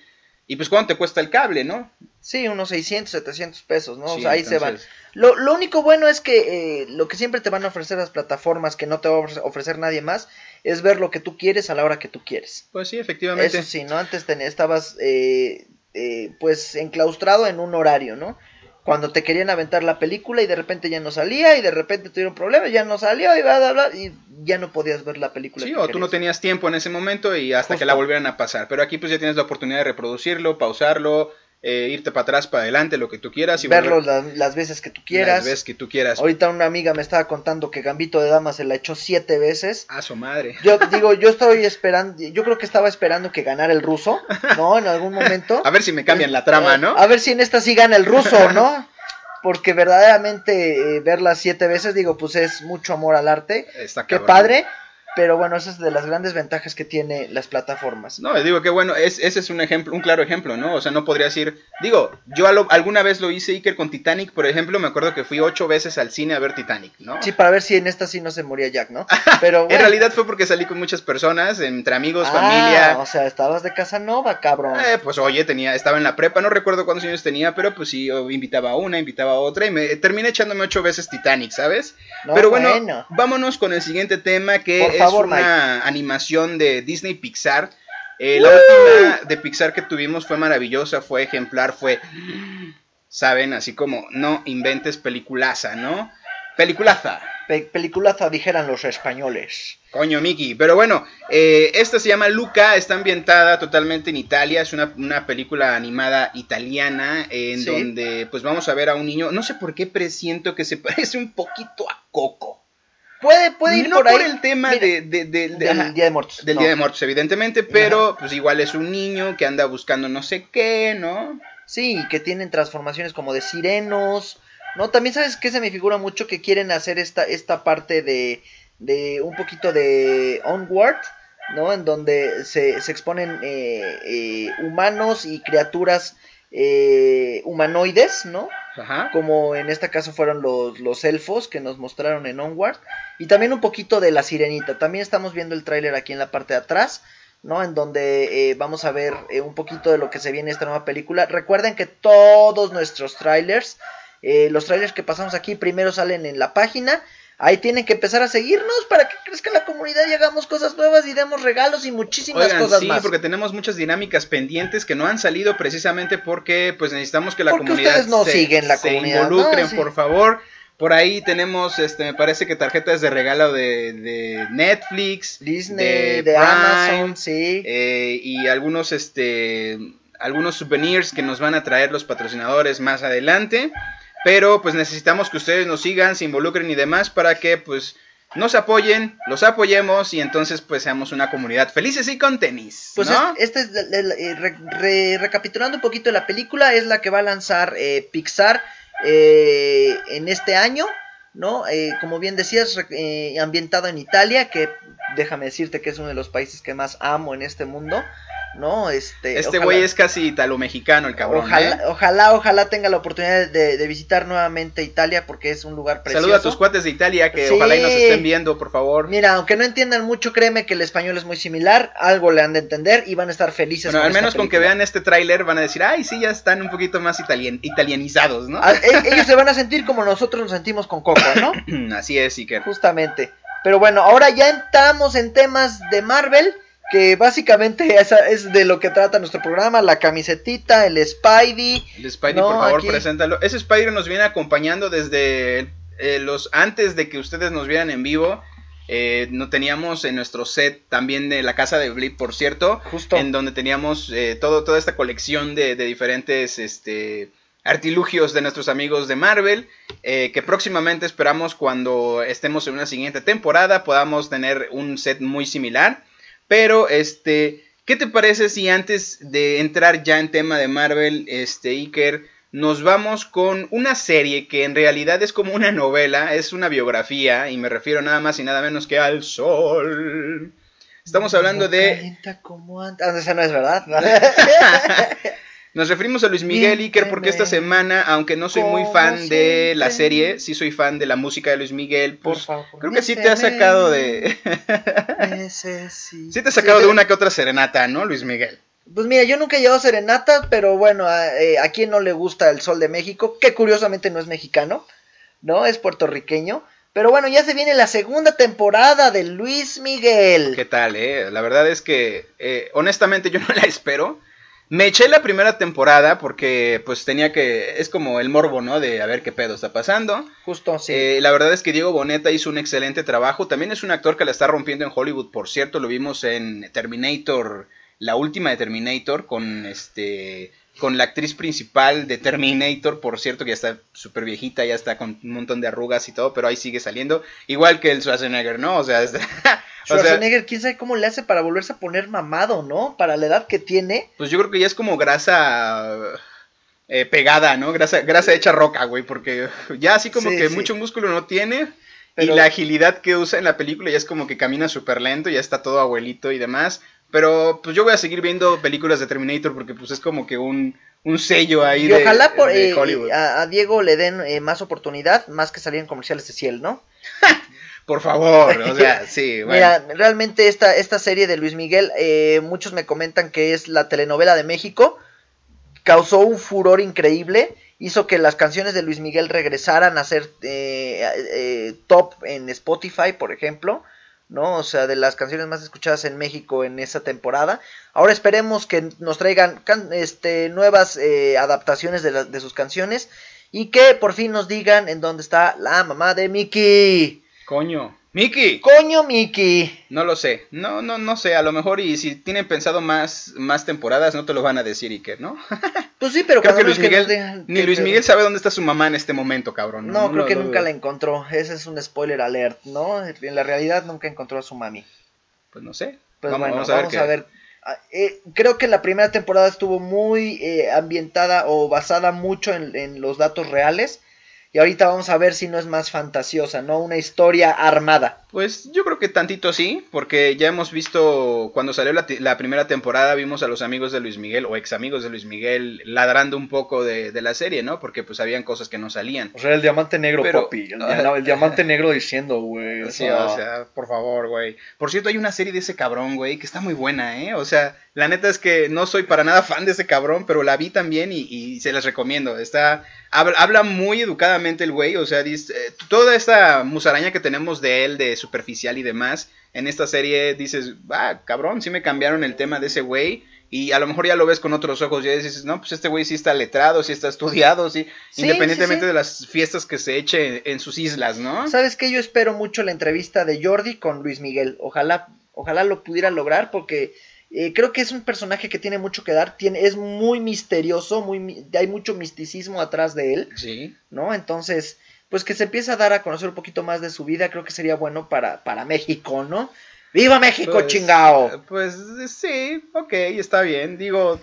Y pues cuánto te cuesta el cable, ¿no? Sí, unos 600, 700 pesos, ¿no? o sea, ahí se van. Lo, lo único bueno es que eh, lo que siempre te van a ofrecer las plataformas que no te va a ofrecer- ofrecer nadie más es ver lo que tú quieres a la hora que tú quieres. Pues sí, efectivamente. Eso sí, ¿no? Antes ten- estabas eh, eh, pues enclaustrado en un horario, ¿no? Cuando te querían aventar la película y de repente ya no salía y de repente tuvieron problemas, ya no salió y bla, bla, bla, y ya no podías ver la película. Sí, que o tú no querías. tenías tiempo en ese momento y hasta Justo. que la volvieran a pasar. Pero aquí pues ya tienes la oportunidad de reproducirlo, pausarlo, eh, irte para atrás, para adelante, lo que tú quieras. Y Verlo las, veces que tú quieras. las veces que tú quieras. Ahorita una amiga me estaba contando que Gambito de Dama se la echó siete veces. A su madre. Yo digo, yo estoy esperando, yo creo que estaba esperando que ganara el ruso, ¿no? En algún momento. A ver si me cambian la trama, ¿no? A ver si en esta sí gana el ruso, ¿no? Porque verdaderamente eh, verla siete veces, digo, pues es mucho amor al arte. Está Qué padre. Pero bueno, esa es de las grandes ventajas que tiene las plataformas. No, digo que bueno, es, ese es un ejemplo, un claro ejemplo, ¿no? O sea, no podría decir, digo, yo lo- alguna vez lo hice Iker con Titanic, por ejemplo, me acuerdo que fui ocho veces al cine a ver Titanic, ¿no? Sí, para ver si en esta sí no se moría Jack, ¿no? Pero En realidad fue porque salí con muchas personas, entre amigos, Ah, familia. O sea, estabas de Casanova, cabrón. Eh, pues oye, tenía, estaba en la prepa, no recuerdo cuántos años tenía, pero pues sí, yo invitaba a una, invitaba a otra y me terminé echándome ocho veces Titanic, ¿sabes? No, pero bueno, bueno. vámonos con el siguiente tema que Por es favor, una animación de Disney Pixar. Eh, la última de Pixar que tuvimos fue maravillosa, fue ejemplar, fue, saben, así como, no inventes peliculaza, ¿no? Peliculaza. Pe- peliculaza dijeran los españoles. Coño, Miki. Pero bueno, eh, esta se llama Luca, está ambientada totalmente en Italia, es una, una película animada italiana en Sí. donde pues vamos a ver a un niño, no sé por qué presiento que se parece un poquito a Coco. Puede, puede ir no por ahí. el tema Mira, de, de- de- de- del ajá, Día de Muertos. del no. Día de Muertos, evidentemente, pero pues igual es un niño que anda buscando no sé qué, ¿no? Sí, que tienen transformaciones como de sirenos. No, también sabes que se me figura mucho que quieren hacer esta, esta parte de, de un poquito de Onward, ¿no? En donde se, se exponen eh, eh, humanos y criaturas eh, humanoides, ¿no? Ajá. Como en este caso fueron los, los elfos que nos mostraron en Onward. Y también un poquito de la sirenita. También estamos viendo el tráiler aquí en la parte de atrás. ¿no? En donde eh, vamos a ver eh, un poquito de lo que se viene en esta nueva película. Recuerden que todos nuestros trailers, eh, los trailers que pasamos aquí, primero salen en la página. Ahí tienen que empezar a seguirnos para que crezca la comunidad y hagamos cosas nuevas y demos regalos y muchísimas Oigan, cosas sí, más. porque tenemos muchas dinámicas pendientes que no han salido precisamente porque pues necesitamos que la Porque comunidad ustedes no se, siguen la se comunidad, involucren, ¿no? Sí. por favor. Por ahí tenemos, este, me parece que tarjetas de regalo de, de Netflix, Disney, de, Prime, Amazon, sí. eh, y algunos, este, algunos souvenirs que nos van a traer los patrocinadores más adelante. Pero pues necesitamos que ustedes nos sigan, se involucren y demás para que pues nos apoyen, los apoyemos y entonces pues seamos una comunidad felices y con tenis. Pues ¿no? es- eh, re- re- recapitulando un poquito la película, es la que va a lanzar eh, Pixar eh, en este año, ¿no? Eh, como bien decías, eh, ambientado en Italia, que déjame decirte que es uno de los países que más amo en este mundo. ¿No? Este, este güey es casi italo-mexicano, el cabrón. Ojalá, ¿eh? ojalá, ojalá tenga la oportunidad de, visitar nuevamente Italia porque es un lugar precioso. Saluda a tus cuates de Italia que ojalá y nos estén viendo, por favor. Mira, aunque no entiendan mucho, créeme que el español es muy similar, algo le han de entender y van a estar felices. Bueno, al menos con que vean este tráiler van a decir, ay, sí, ya están un poquito más italianizados, ¿no? Ah, e, ellos se van a sentir como nosotros nos sentimos con Coco, ¿no? Así es, Iker. Justamente. Pero bueno, ahora ya entramos en temas de Marvel que básicamente esa es de lo que trata nuestro programa, la camisetita, el Spidey. El Spidey, por favor, preséntalo. Ese Spidey nos viene acompañando desde eh, los antes de que ustedes nos vieran en vivo. Eh, no teníamos en nuestro set también de la casa de Blip, por cierto, Justo. en donde teníamos eh, todo, toda esta colección de, de, diferentes este, artilugios de nuestros amigos de Marvel, que próximamente esperamos cuando estemos en una siguiente temporada podamos tener un set muy similar. Pero, este, ¿qué te parece si antes de entrar ya en tema de Marvel, este, Iker, nos vamos con una serie que en realidad es como una novela, es una biografía, y me refiero nada más y nada menos que al sol. Estamos hablando de... Como antes. Ah, esa no es verdad. Nos referimos a Luis Miguel Iker porque esta semana, aunque no soy muy fan de la serie, sí soy fan de la música de Luis Miguel. Pues creo que sí te ha sacado de. sí te ha sacado de una que otra serenata, ¿no, Luis Miguel? Pues mira, yo nunca he llevado serenata, pero bueno, a, eh, quien no le gusta el sol de México, que curiosamente no es mexicano, ¿no? Es puertorriqueño. Pero bueno, ya se viene la segunda temporada de Luis Miguel. ¿Qué tal, eh? La verdad es que, eh, honestamente, yo no la espero. Me eché la primera temporada porque pues tenía que, es como el morbo, ¿no? De a ver qué pedo está pasando. Justo, sí. Eh, la verdad es que Diego Boneta hizo un excelente trabajo. También es un actor que la está rompiendo en Hollywood, por cierto, lo vimos en Terminator, la última de Terminator, con este con la actriz principal de Terminator, por cierto, que ya está súper viejita, ya está con un montón de arrugas y todo, pero ahí sigue saliendo. Igual que el Schwarzenegger, ¿no? O sea, Schwarzenegger, quién sabe cómo le hace para volverse a poner mamado, ¿no? Para la edad que tiene. Pues yo creo que ya es como grasa eh, pegada, ¿no? Grasa, grasa hecha roca, güey, porque ya así como que mucho músculo no tiene. Y la agilidad que usa en la película ya es como que camina súper lento, ya está todo abuelito y demás. Pero pues yo voy a seguir viendo películas de Terminator porque pues es como que un, un sello ahí y ojalá por, eh, a, Diego le den eh, más oportunidad, más que salir en comerciales de Ciel, ¿no? por favor, o sea, sí. Bueno. Mira, realmente esta, esta serie de Luis Miguel, eh, muchos me comentan que es la telenovela de México, causó un furor increíble, hizo que las canciones de Luis Miguel regresaran a ser top en Spotify, por ejemplo. ¿No? O sea, de las canciones más escuchadas en México en esa temporada. Ahora esperemos que nos traigan este, nuevas eh, adaptaciones de, de, sus canciones y que por fin nos digan en dónde está la mamá de Mickey. Coño. Miki. Coño, Miki. No lo sé. No, no, no sé. A lo mejor y si tienen pensado más, más temporadas, no te lo van a decir, Iker, ¿no? pues sí, pero creo que Luis Miguel, ni Luis Miguel sabe dónde está su mamá en este momento, cabrón. No, creo que nunca la encontró. Ese es un spoiler alert, ¿no? En la realidad nunca encontró a su mami. Pues no sé. Pues vamos, bueno, vamos a ver. Ah, eh, creo que la primera temporada estuvo muy eh, ambientada o basada mucho en, en los datos reales y ahorita vamos a ver si no es más fantasiosa, ¿no? Una historia armada. Pues yo creo que tantito sí, porque ya hemos visto, cuando salió la, primera temporada, vimos a los amigos de Luis Miguel, o ex amigos de Luis Miguel, ladrando un poco de, la serie, ¿no? Porque pues habían cosas que no salían. O sea, el diamante negro, papi. El, diamante negro diciendo, güey. o sea, por favor, güey. Por cierto, hay una serie de ese cabrón, güey, que está muy buena, ¿eh? O sea, la neta es que no soy para nada fan de ese cabrón, pero la vi también y, y se las recomiendo. Está habla, muy educadamente el güey, o sea, dice, eh, toda esta musaraña que tenemos de él, de superficial y demás, en esta serie dices, ah, cabrón, sí me cambiaron el tema de ese güey. Y a lo mejor ya lo ves con otros ojos, ya dices, no, pues este güey sí está letrado, sí está estudiado, sí, independientemente de las fiestas que se eche en, sus islas, ¿no? ¿Sabes qué? Yo espero mucho la entrevista de Jordi con Luis Miguel. Ojalá, ojalá lo pudiera lograr porque eh, creo que es un personaje que tiene mucho que dar, tiene, es muy misterioso, muy, hay mucho misticismo atrás de él. Sí. ¿No? Entonces, pues que se empiece a dar a conocer un poquito más de su vida, creo que sería bueno para, para México, ¿no? ¡Viva México, pues, chingao! Pues sí, ok, está bien. Digo,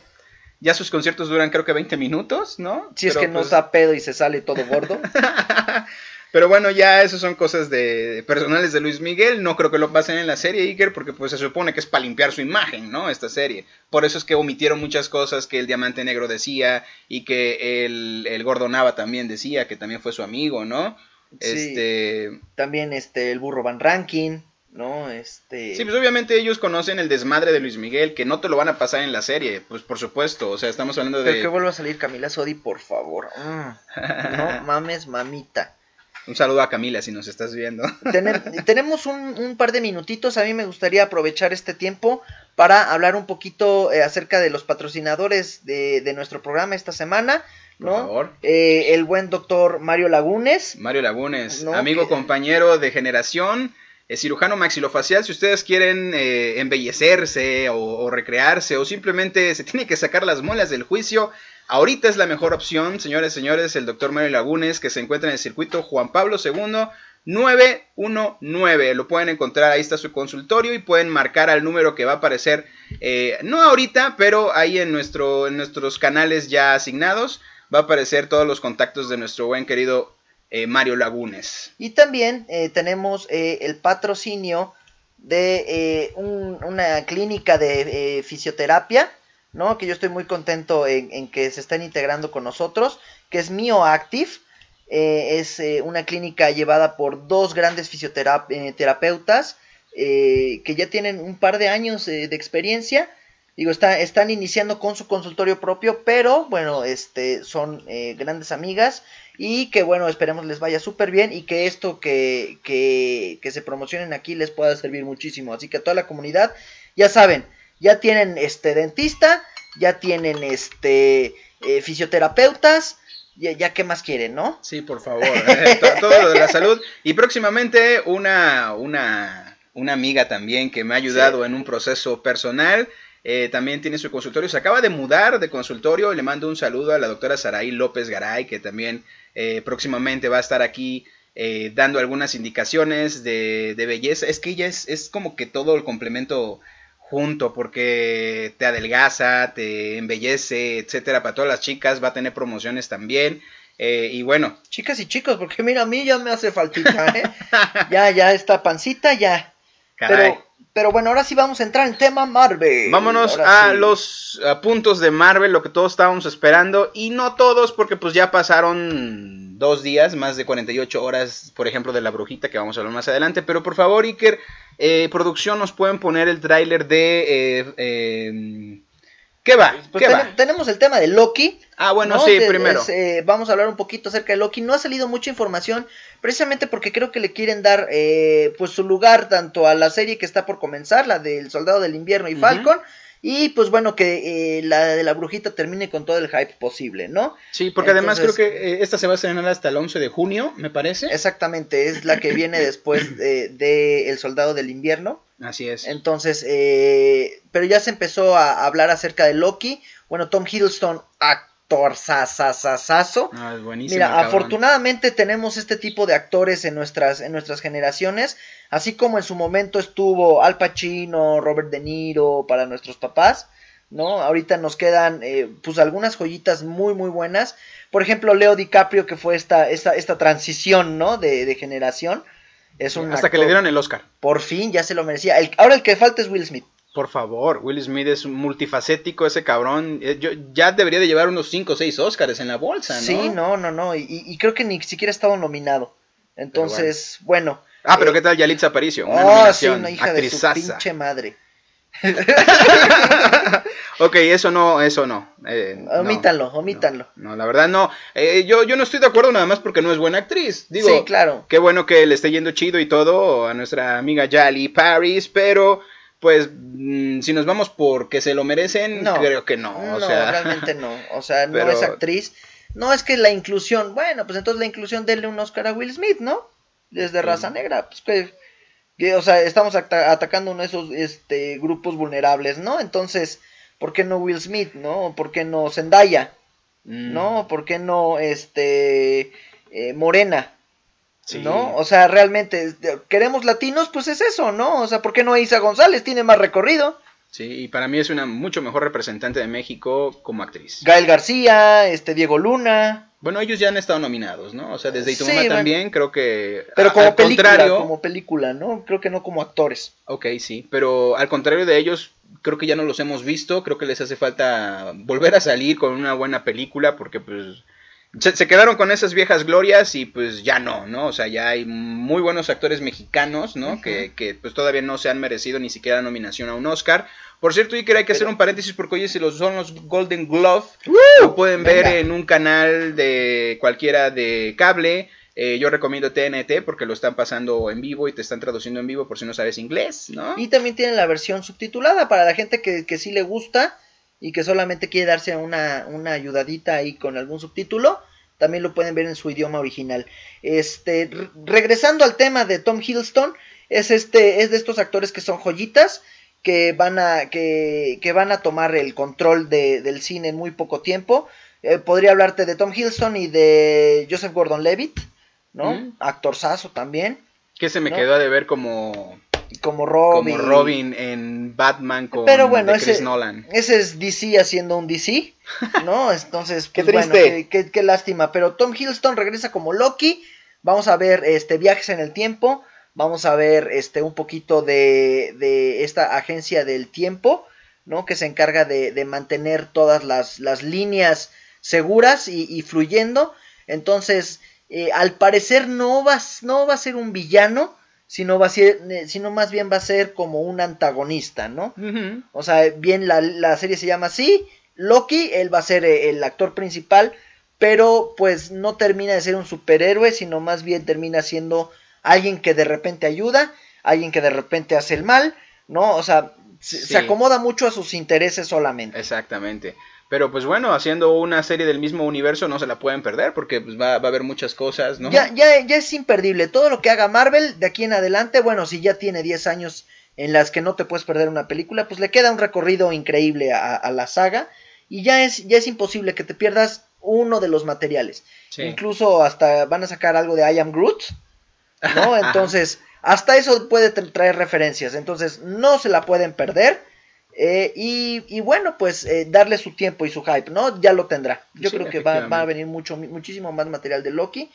ya sus conciertos duran creo que 20 minutos, ¿no? Si es que no pues, da pedo y se sale todo gordo. Pero bueno, ya eso son cosas de personales de Luis Miguel. No creo que lo pasen en la serie, Iker, porque pues se supone que es para limpiar su imagen, ¿no? Esta serie. Por eso es que omitieron muchas cosas que el Diamante Negro decía y que el, el Gordo Nava también decía, que también fue su amigo, ¿no? Este... También este, el Burro Van Ranking. ¿no? Este... Sí, pues obviamente ellos conocen el desmadre de Luis Miguel, que no te lo van a pasar en la serie, pues por supuesto, o sea, estamos hablando de... Pero que vuelva a salir Camila Sodi, por favor. Mm. no mames, mamita. Un saludo a Camila si nos estás viendo. tenemos un, par de minutitos, a mí me gustaría aprovechar este tiempo para hablar un poquito eh, acerca de los patrocinadores de, de, nuestro programa esta semana. ¿no? Por favor. Eh, el buen doctor Mario Lagunes. Mario Lagunes, amigo, compañero de generación cirujano maxilofacial, si ustedes quieren eh, embellecerse o, recrearse o simplemente se tiene que sacar las muelas del juicio, ahorita es la mejor opción, señores, señores, el doctor Mario Lagunes que se encuentra en el circuito Juan Pablo II 919. Lo pueden encontrar, ahí está su consultorio y pueden marcar al número que va a aparecer, eh, no ahorita, pero ahí en, en nuestros canales ya asignados. Va a aparecer todos los contactos de nuestro buen querido eh, Mario Lagunes. Y también eh, tenemos eh, el patrocinio de una clínica de fisioterapia, ¿no? Que yo estoy muy contento en, que se estén integrando con nosotros, que es MioActive. es una clínica llevada por dos grandes fisioterapeutas que ya tienen un par de años de experiencia. Digo, están iniciando con su consultorio propio, pero bueno, este, son grandes amigas y que bueno, esperemos les vaya súper bien y que esto que, que, que, se promocionen aquí les pueda servir muchísimo. Así que a toda la comunidad, ya saben, ya tienen este dentista, ya tienen este eh, fisioterapeutas. Ya, ya, qué más quieren, ¿no? Sí, por favor. Eh, todo, lo de la salud. Y próximamente una, una, una amiga también que me ha ayudado en un proceso personal. Eh, también tiene su consultorio. Se acaba de mudar de consultorio. Le mando un saludo a la doctora Saraí López Garay, que también eh, próximamente va a estar aquí eh, dando algunas indicaciones de, belleza. Es que ella es, es, como que todo el complemento junto porque te adelgaza, te embellece, etcétera. Para todas las chicas va a tener promociones también. Eh, y bueno. Chicas y chicos, porque mira, a mí ya me hace faltita, ¿eh? ya, ya, esta pancita ya. Pero, pero bueno, ahora sí vamos a entrar en tema Marvel. Vámonos a los puntos de Marvel, lo que todos estábamos esperando. Y no todos, porque pues ya pasaron dos días, más de 48 horas, por ejemplo, de La Brujita, que vamos a hablar más adelante. Pero por favor, Iker, eh, producción, nos pueden poner el tráiler de... Eh, eh, ¿Qué va? Pues tenemos el tema de Loki. Ah, bueno, sí, primero. Eh, vamos a hablar un poquito acerca de Loki. No ha salido mucha información, precisamente porque creo que le quieren dar eh, pues su lugar tanto a la serie que está por comenzar, la del Soldado del Invierno y Falcon, y pues bueno, que eh, la de la brujita termine con todo el hype posible, ¿no? Sí, porque además creo que eh, esta se va a estrenar hasta el 11 de junio, me parece. Exactamente, es la que viene después de, El Soldado del Invierno. Así es. Entonces, eh, pero ya se empezó a hablar acerca de Loki. Bueno, Tom Hiddleston, actor sasasasazo. Ah, es buenísimo. Mira, afortunadamente tenemos este tipo de actores en nuestras, en nuestras generaciones. Así como en su momento estuvo Al Pacino, Robert De Niro para nuestros papás, ¿no? Ahorita nos quedan eh, pues algunas joyitas muy muy buenas. Por ejemplo, Leo DiCaprio, que fue esta, esta, esta transición, ¿no? De, de generación. Es un Hasta que le dieron el Oscar. Por fin, ya se lo merecía. ahora el que falta es Will Smith. Por favor, Will Smith es multifacético, ese cabrón. Eh, yo, ya debería de llevar unos 5 o 6 Oscars en la bolsa, ¿no? Sí, no, no, no. Y, creo que ni siquiera ha estado nominado. Entonces, bueno Ah, pero ¿qué tal Yalitza Aparicio? Una oh, sí, una hija de su pinche madre. ok, eso no, eso no. Eh, omítanlo, omítanlo. No, la verdad no. Eh, yo, yo no estoy de acuerdo nada más porque no es buena actriz. Digo, sí, claro. Qué bueno que le esté yendo chido y todo a nuestra amiga Yali Paris, pero pues mm, si nos vamos porque se lo merecen, no, creo que no. O no, realmente no. O sea, no es actriz. No es que la inclusión, bueno, pues entonces la inclusión denle un Oscar a Will Smith, ¿no? desde raza negra, pues que, o sea, estamos atacando uno de esos este, grupos vulnerables, ¿no? Entonces, ¿por qué no Will Smith, no? ¿Por qué no Zendaya? Mm. ¿No? ¿Por qué no este eh, Morena? ¿No? O sea, realmente, queremos latinos, pues es eso, ¿no? O sea, ¿por qué no Isa González? Tiene más recorrido. Sí, y para mí es una mucho mejor representante de México como actriz. Gael García, este Diego Luna, Bueno, ellos ya han estado nominados, ¿no? O sea, desde Sí, Itumama bueno. también, creo que... Pero como al película, contrario, como película, ¿no? Creo que no como actores. Ok, sí, pero al contrario de ellos, creo que ya no los hemos visto, creo que les hace falta volver a salir con una buena película porque pues se, se quedaron con esas viejas glorias y pues ya no, ¿no? O sea, ya hay muy buenos actores mexicanos, ¿no? Que, que pues todavía no se han merecido ni siquiera nominación a un Oscar. Por cierto, Iker, hay que hacer un paréntesis porque hoy se los son los Golden Glove. Lo pueden ver Venga. en un canal de cualquiera de cable. Eh, yo recomiendo TNT porque lo están pasando en vivo y te están traduciendo en vivo por si no sabes inglés, ¿no? Y también tienen la versión subtitulada para la gente que, que sí le gusta y que solamente quiere darse una, una ayudadita ahí con algún subtítulo. También lo pueden ver en su idioma original. Este, re- regresando al tema de Tom Hiddleston, es este, es de estos actores que son joyitas, que van a, que, que van a tomar el control de- del cine en muy poco tiempo. Eh, podría hablarte de Tom Hiddleston y de Joseph Gordon-Levitt, ¿no? Mm. Actorzazo también, Que se me ¿no? quedó de ver como, como Robin. como Robin en Batman con Pero bueno, de Chris ese- Nolan. Ese es DC haciendo un DC, ¿no? Entonces, Qué pues, bueno, triste. qué, qué- qué lástima. Pero Tom Hiddleston regresa como Loki. Vamos a ver este viajes en el tiempo. Vamos a ver este un poquito de, de esta agencia del tiempo, ¿no? Que se encarga de, de mantener todas las, las líneas seguras y, y fluyendo. Entonces, eh, al parecer no va, no va a ser un villano, sino va a ser, eh, sino más bien va a ser como un antagonista, ¿no? O sea, bien la, la serie se llama así. Loki, él va a ser eh, el actor principal, pero pues no termina de ser un superhéroe, sino más bien termina siendo alguien que de repente ayuda, alguien que de repente hace el mal, ¿no? O sea, se, Sí. se acomoda mucho a sus intereses solamente. Exactamente. Pero pues bueno, haciendo una serie del mismo universo no se la pueden perder porque pues, va, va a haber muchas cosas, ¿no? Ya, ya, ya es imperdible. Todo lo que haga Marvel de aquí en adelante, bueno, si ya tiene 10 años en las que no te puedes perder una película, pues le queda un recorrido increíble a, a la saga. Y ya es, ya es imposible que te pierdas uno de los materiales. Sí. Incluso hasta van a sacar algo de I Am Groot, ¿no? Entonces, hasta eso puede tra- traer referencias. Entonces, no se la pueden perder. Eh, y, y bueno, pues eh, darle su tiempo y su hype, ¿no? Ya lo tendrá. Yo Sí, creo que va, va a venir mucho, muchísimo más material de Loki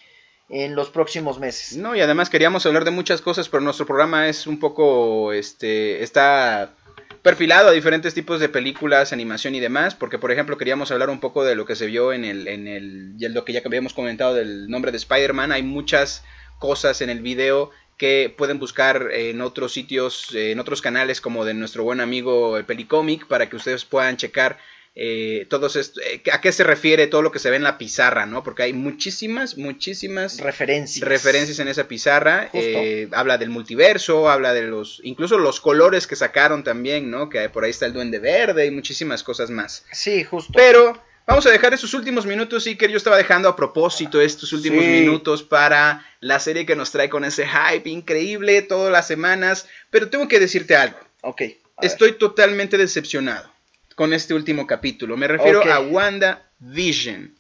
en los próximos meses. No, y además queríamos hablar de muchas cosas, pero nuestro programa es un poco, este, está perfilado a diferentes tipos de películas, animación y demás, porque por ejemplo queríamos hablar un poco de lo que se vio en el, en el, lo que ya habíamos comentado del nombre de Spider-Man, hay muchas cosas en el video que pueden buscar en otros sitios, en otros canales como de nuestro buen amigo el Pelicomic, para que ustedes puedan checar eh, todos est- eh, a qué se refiere todo lo que se ve en la pizarra, ¿no? Porque hay muchísimas, muchísimas Referencias. referencias en esa pizarra. Eh, habla del multiverso, habla de los, incluso los colores que sacaron también, ¿no? Que por ahí está el duende verde y muchísimas cosas más. Sí, justo. Pero vamos a dejar esos últimos minutos, Iker. Yo estaba dejando a propósito estos últimos Sí. minutos para la serie que nos trae con ese hype increíble todas las semanas. Pero tengo que decirte algo. Ok. ver. Estoy totalmente decepcionado con este último capítulo. Me refiero a Wanda Vision.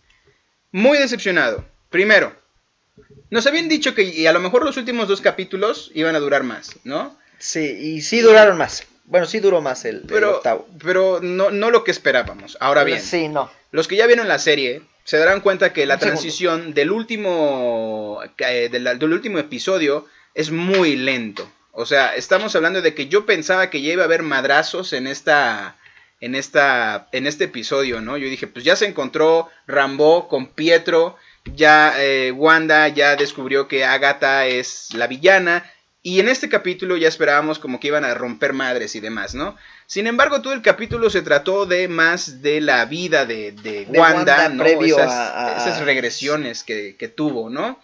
Muy decepcionado. Primero, nos habían dicho que y a lo mejor los últimos dos capítulos iban a durar más, ¿no? Sí, y sí duraron más. Bueno, sí duró más el, el Pero, octavo. pero no, no lo que esperábamos. Ahora bien, Sí, no. los que ya vieron la serie se darán cuenta que la Un segundo. transición del último, eh, del, del último episodio es muy lento. O sea, estamos hablando de que yo pensaba que ya iba a haber madrazos en esta, en esta, en este episodio, ¿no? Yo dije, pues ya se encontró Rambo con Pietro, ya eh, Wanda ya descubrió que Agatha es la villana. Y en este capítulo ya esperábamos como que iban a romper madres y demás, ¿no? Sin embargo, todo el capítulo se trató de más de la vida de, de De Wanda, Wanda ¿no? previo esas, a- a- esas regresiones que, que tuvo, ¿no?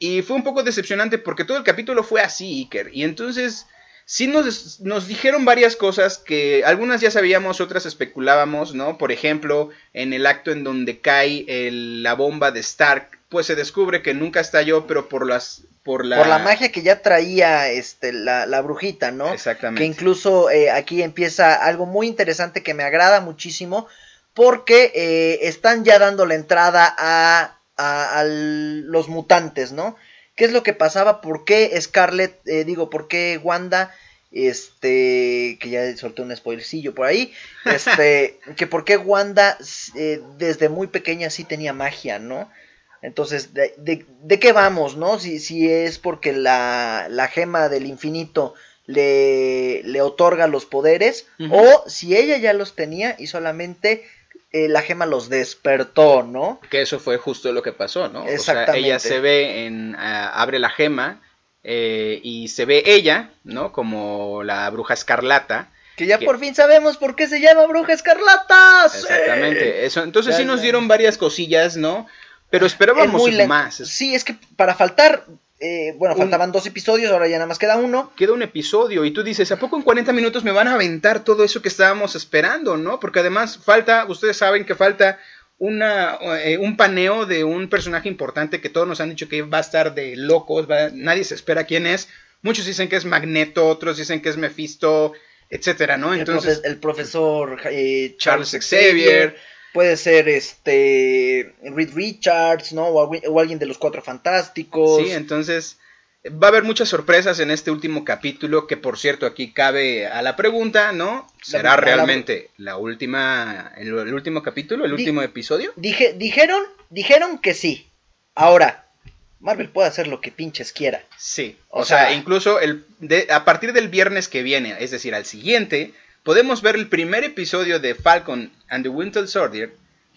Y fue un poco decepcionante porque todo el capítulo fue así, Iker. Y entonces sí nos, nos dijeron varias cosas que algunas ya sabíamos, otras especulábamos, ¿no? Por ejemplo, en el acto en donde cae el- la bomba de Stark, pues se descubre que nunca estalló, pero por las... Por la, Por la magia que ya traía este, la, la brujita, ¿no? Exactamente. Que incluso eh, aquí empieza algo muy interesante que me agrada muchísimo. Porque eh, están ya dando la entrada a, a- a los mutantes, ¿no? ¿Qué es lo que pasaba? ¿Por qué Scarlett, eh, digo, por qué Wanda, este, que ya solté un spoilercillo por ahí, este, que por qué Wanda eh, desde muy pequeña sí tenía magia, ¿no? Entonces, ¿de, de, de qué vamos, no? Si, si es porque la, la gema del infinito le, le otorga los poderes, o si ella ya los tenía y solamente eh, la gema los despertó, ¿no? Que eso fue justo lo que pasó, ¿no? O sea, Exactamente. ella se ve en. abre la gema eh, y se ve ella, ¿no? Como la bruja escarlata. Que ya Que- por fin sabemos por qué se llama Bruja Escarlata. Exactamente. Eso, entonces Ya, sí nos dieron varias cosillas, ¿no? Pero Es esperábamos muy más. Sí, es que para faltar, eh, bueno, Un- faltaban dos episodios, ahora ya nada más queda uno. Queda un episodio y tú dices, ¿a poco en 40 minutos me van a aventar todo eso que estábamos esperando, no? Porque además falta, ustedes saben que falta una, eh, un paneo de un personaje importante que todos nos han dicho que va a estar de locos, va- nadie se espera quién es. Muchos dicen que es Magneto, otros dicen que es Mephisto, etcétera, ¿no? El Entonces, el, profesor eh, Charles Xavier, Puede ser este Reed Richards, ¿no? O, algu- o alguien de los Cuatro Fantásticos. Sí, entonces va a haber muchas sorpresas en este último capítulo, que por cierto aquí cabe a la pregunta, ¿no? ¿Será la- realmente la última, el, el último capítulo, el Di- último episodio? Dije, dijeron, dijeron que sí. Ahora, Marvel puede hacer lo que pinches quiera. Sí, O o, sea, sea- incluso el, de- a partir del viernes que viene, es decir, al siguiente, podemos ver el primer episodio de Falcon and the Winter Soldier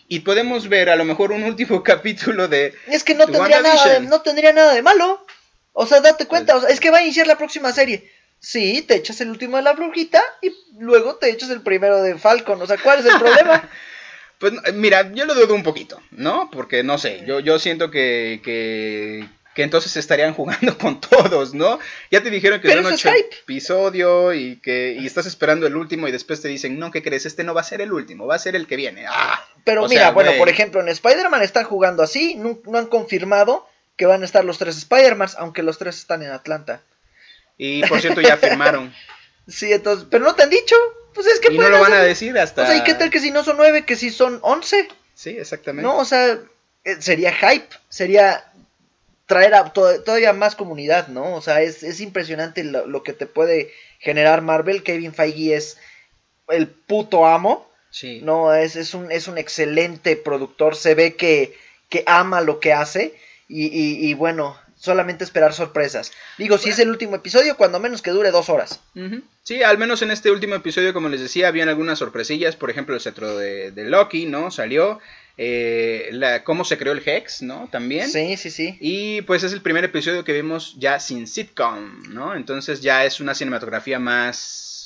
y podemos ver a lo mejor un último capítulo de... Es que no tendría, nada de, no tendría nada de malo. O sea, date cuenta, Pues- o sea, es que va a iniciar la próxima serie. Sí, te echas el último de la brujita y luego te echas el primero de Falcon. O sea, ¿cuál es el problema? Pues mira, yo lo dudo un poquito, ¿no? Porque no sé, yo, yo siento que, que, que entonces estarían jugando con todos, ¿no? Ya te dijeron que es ocho hype. episodios y que y estás esperando el último y después te dicen, no, ¿qué crees? Este no va a ser el último, va a ser el que viene. ¡Ah! Pero O mira, sea, bueno, por ejemplo, en Spider-Man están jugando así. No, no han confirmado que van a estar los tres Spider-Mans, aunque los tres están en Atlanta. Y por cierto, ya firmaron. Sí, entonces, pero no te han dicho. Pues es que y no lo van a decir hasta... O sea, ¿y qué tal que si no son nueve, que si son once? Sí, exactamente. No, o sea, eh, sería hype, sería traer a to- todavía más comunidad, ¿no? O sea, es, es impresionante lo, lo que te puede generar Marvel. Kevin Feige es el puto amo, Sí. ¿no? Es, es, un, es un excelente productor, se ve que, que ama lo que hace y, y, y bueno, solamente esperar sorpresas. Digo, si es el último episodio, cuando menos que dure dos horas. Ujú. Sí, al menos en este último episodio, como les decía, habían algunas sorpresillas. Por ejemplo, el cetro de, de Loki, ¿no? Salió. Eh, la, cómo se creó el Hex, ¿no? También. Sí, sí, sí. Y pues es el primer episodio que vimos ya sin sitcom, ¿no? Entonces ya es una cinematografía más,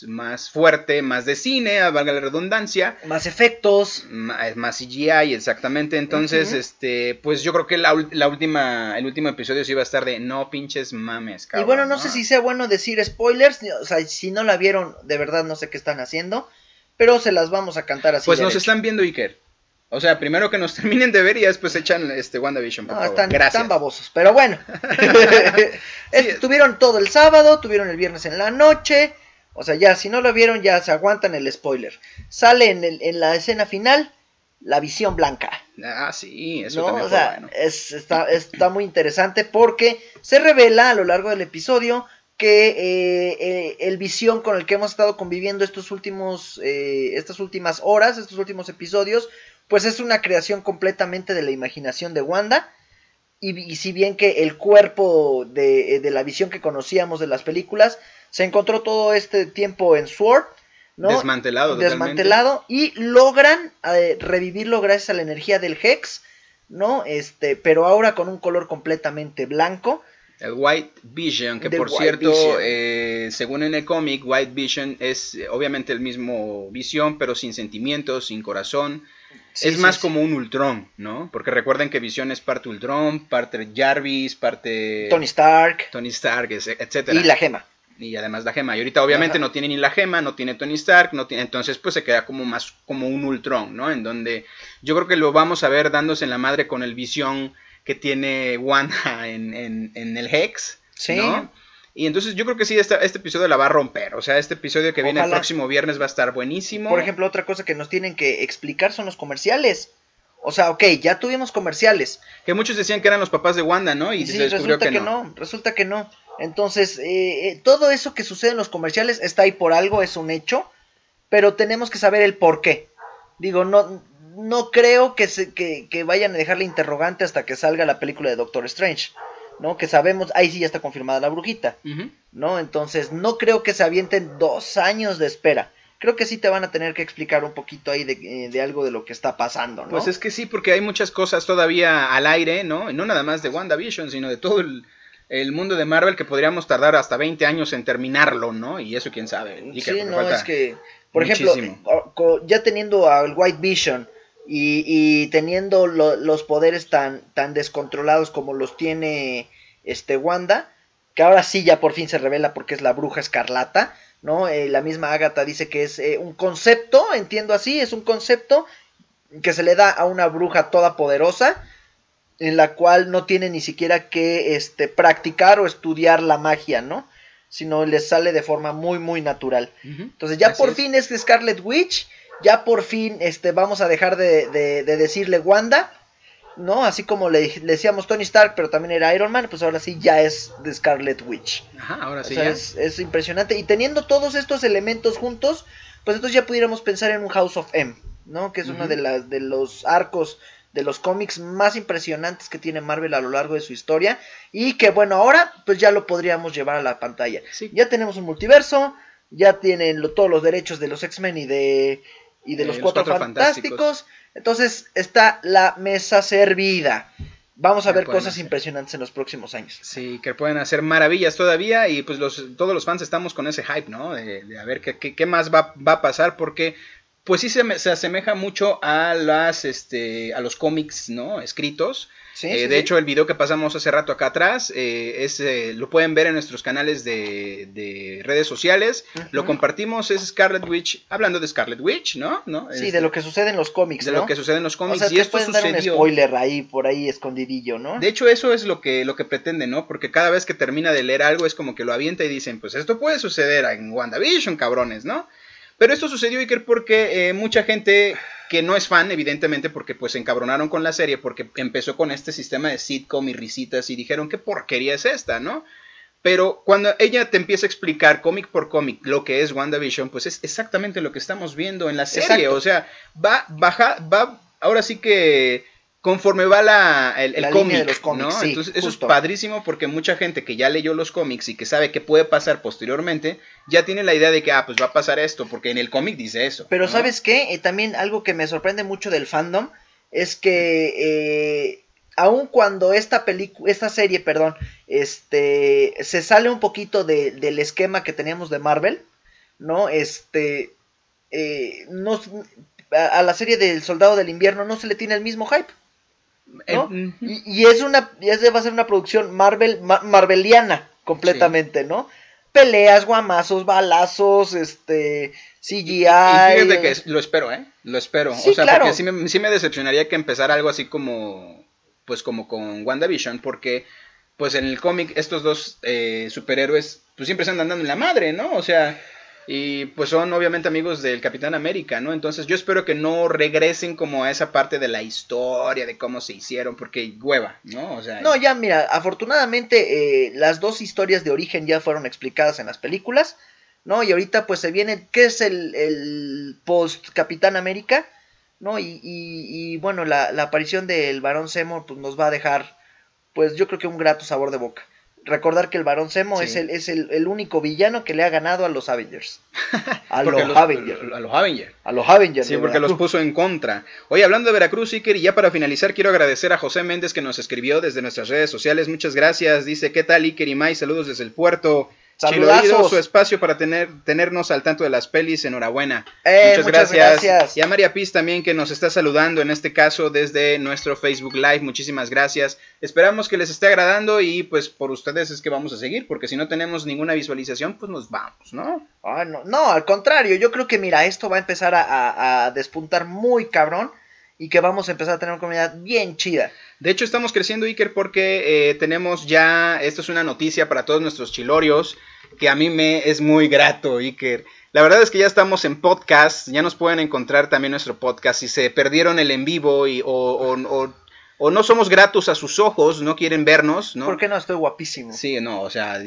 más fuerte, más de cine, valga la redundancia. Más efectos. es Más CGI, exactamente. Entonces, este, pues yo creo que la, última, el último episodio sí iba a estar de no pinches mames, cabrón. y bueno, no sé si sea bueno decir spoilers, o sea, si no la vieron, de verdad no sé qué están haciendo, pero se las vamos a cantar así. Pues nos están viendo Iker. O sea, primero que nos terminen de ver y después echan este WandaVision, por No, favor. están, Gracias. están babosos, pero bueno. Es- Tuvieron todo el sábado, tuvieron el viernes en la noche. O sea, ya, si no lo vieron, ya se aguantan el spoiler. Sale en, el- en la escena final la visión blanca. Ah, sí, eso ¿no? también O sea, bueno. es- está, está muy interesante porque se revela a lo largo del episodio que eh, eh, el visión con el que hemos estado conviviendo estos últimos, eh, estas últimas horas, estos últimos episodios, pues es una creación completamente de la imaginación de Wanda. Y, y si bien que el cuerpo de, de la visión que conocíamos de las películas se encontró todo este tiempo en Sword, ¿no? Desmantelado totalmente. desmantelado y logran eh, revivirlo gracias a la energía del Hex, ¿no? Este, pero ahora con un color completamente blanco. El White Vision, que por White cierto, eh, según en el cómic, White Vision es eh, obviamente el mismo Visión, pero sin sentimientos, sin corazón. Sí, es sí, más sí. como un Ultron, ¿no? Porque recuerden que Visión es parte Ultron, parte Jarvis, parte Tony Stark Tony Stark, etcétera. y la gema. y además la gema. Y ahorita obviamente Ajá. no tiene ni la gema, no tiene Tony Stark, no tiene, entonces pues se queda como más como un Ultron, ¿no? En donde yo creo que lo vamos a ver dándose en la madre con el visión que tiene Wanda en, en, en el Hex, Sí. ¿no? Y entonces yo creo que sí, esta- este episodio la va a romper. O sea, este episodio que viene el próximo viernes va a estar buenísimo. Por ejemplo, otra cosa que nos tienen que explicar son los comerciales. O sea, ok, ya tuvimos comerciales. que muchos decían que eran los papás de Wanda, ¿no? Y Y sí, se descubrió resulta que, que, no. no. resulta que no. Entonces, eh, eh, todo eso que sucede en los comerciales está ahí por algo, es un hecho, pero tenemos que saber el por qué. Digo, no, no creo que, se, que, que vayan a dejarle interrogante hasta que salga la película de Doctor Strange. ¿No? Que sabemos, ahí sí ya está confirmada la brujita. ¿no? Entonces, no creo que se avienten dos años de espera. Creo que sí te van a tener que explicar un poquito ahí de, eh, de algo de lo que está pasando, ¿no? Pues es que sí, porque hay muchas cosas todavía al aire, ¿no? Y no nada más de WandaVision, sino de todo el, el mundo de Marvel que podríamos tardar hasta 20 años en terminarlo, ¿no? Y eso quién sabe. Y sí, porque no, es que, por muchísimo. ejemplo, eh, ya teniendo al White Vision y, y teniendo lo- los poderes tan, tan descontrolados como los tiene este Wanda, que ahora sí ya por fin se revela porque es la bruja escarlata, ¿no? Eh, la misma Agatha dice que es eh, un concepto, entiendo así, es un concepto que se le da a una bruja toda poderosa en la cual no tiene ni siquiera que este, practicar o estudiar la magia, ¿no? Sino les sale de forma muy, muy natural. Entonces ya Así por es. fin es Scarlet Witch, ya por fin este, vamos a dejar de, de- de decirle Wanda, ¿no? Así como le, le decíamos Tony Stark, pero también era Iron Man, pues ahora sí ya es de Scarlet Witch. Ajá, ahora O sí sea, ya. es, es impresionante. Y teniendo todos estos elementos juntos, pues entonces ya pudiéramos pensar en un House of M, ¿no? Que es uno de, las, de los arcos de los cómics más impresionantes que tiene Marvel a lo largo de su historia. Y que bueno, ahora pues ya lo podríamos llevar a la pantalla. Sí. Ya tenemos un multiverso, ya tienen lo- todos los derechos de los X-Men y de, y de Eh, los, los Cuatro, Cuatro Fantásticos. Fantásticos. Entonces está la mesa servida. Vamos a ver cosas hacer. impresionantes en los próximos años. Sí, que pueden hacer maravillas todavía y pues los, todos los fans estamos con ese hype, ¿no? De, de a ver qué, qué, qué más va, va a pasar porque pues sí se, se asemeja mucho a las este a los cómics, ¿no? Escritos. Sí, Eh, sí, de sí. hecho, el video que pasamos hace rato acá atrás, eh, es, eh, lo pueden ver en nuestros canales de, de redes sociales. Lo compartimos, es Scarlet Witch, hablando de Scarlet Witch, ¿no? ¿No? Sí, Este, de lo que sucede en los cómics, de ¿no? lo que sucede en los o cómics. sea, y esto pueden dar un sucedió. spoiler ahí, por ahí escondidillo, ¿no? De hecho, eso es lo que, lo que pretende, ¿no? Porque cada vez que termina de leer algo es como que lo avienta y dicen, pues esto puede suceder en WandaVision, cabrones, ¿no? Pero esto sucedió, Iker, porque mucha gente que no es fan, evidentemente, porque pues se encabronaron con la serie, porque empezó con este sistema de sitcom y risitas y dijeron, ¿qué porquería es esta, no? Pero cuando ella te empieza a explicar cómic por cómic lo que es WandaVision, pues es exactamente lo que estamos viendo en la serie. Exacto. O sea, va, baja, va, ahora sí que conforme va la, el, el La cómic, de los cómics, ¿no? sí, Entonces, eso justo. es padrísimo porque mucha gente que ya leyó los cómics y que sabe qué puede pasar posteriormente, ya tiene la idea de que, ah, pues va a pasar esto, porque en el cómic dice eso. Pero ¿no? ¿sabes qué? Eh, también algo que me sorprende mucho del fandom es que eh, aun cuando esta película, esta serie, perdón, este, se sale un poquito de- del esquema que teníamos de Marvel, ¿no? Este, eh, no, a, a la serie del Soldado del Invierno no se le tiene el mismo hype. Eh. Y, y es una, va a ser una producción Marvel, ma- Marveliana completamente, ¿no? Peleas, guamazos, balazos, este, CGI. Y fíjate que es- lo espero, ¿eh? Lo espero. Sí, o sea, claro. porque sí me, sí me decepcionaría que empezara algo así como, pues como con WandaVision, porque pues en el cómic estos dos eh, superhéroes pues siempre se andan dando en la madre, ¿no? O sea, y pues son obviamente amigos del Capitán América, ¿no? Entonces yo espero que no regresen como a esa parte de la historia, de cómo se hicieron, porque hueva, ¿no? O sea, No, ya mira, afortunadamente eh, las dos historias de origen ya fueron explicadas en las películas, ¿no? Y ahorita pues se viene, ¿qué es el, el post Capitán América? ¿No? Y, y- bueno, la, la aparición del Barón Zemo pues nos va a dejar, pues yo creo que un grato sabor de boca. Recordar que el Barón Zemo Sí. es, el, es el, el único villano que le ha ganado a los Avengers. A los Avengers. a los Avengers. A los Avengers. Sí, porque los puso en contra. Oye, hablando de Veracruz, Iker, y ya para finalizar, quiero agradecer a José Méndez que nos escribió desde nuestras redes sociales. Muchas gracias. Dice, ¿qué tal, Iker y Mai? Saludos desde el puerto. Chiloído, su espacio para tener, tenernos al tanto de las pelis. Enhorabuena. Eh, muchas gracias. Y a María Piz también que nos está saludando en este caso desde nuestro Facebook Live. Muchísimas gracias. Esperamos que les esté agradando y pues por ustedes es que vamos a seguir, porque si no tenemos ninguna visualización, pues nos vamos, ¿no? Ah, no, no, al contrario, yo creo que mira, esto va a empezar a, a- a despuntar muy cabrón y que vamos a empezar a tener una comunidad bien chida. De hecho, estamos creciendo, Iker, porque eh, tenemos ya, esto es una noticia para todos nuestros chilorios, que a mí me es muy grato, Iker. La verdad es que ya estamos en podcast, ya nos pueden encontrar también nuestro podcast. Si se perdieron el en vivo y, o, o- o- o no somos gratos a sus ojos, no quieren vernos, ¿no? ¿Por qué no estoy guapísimo? Sí, no, o sea,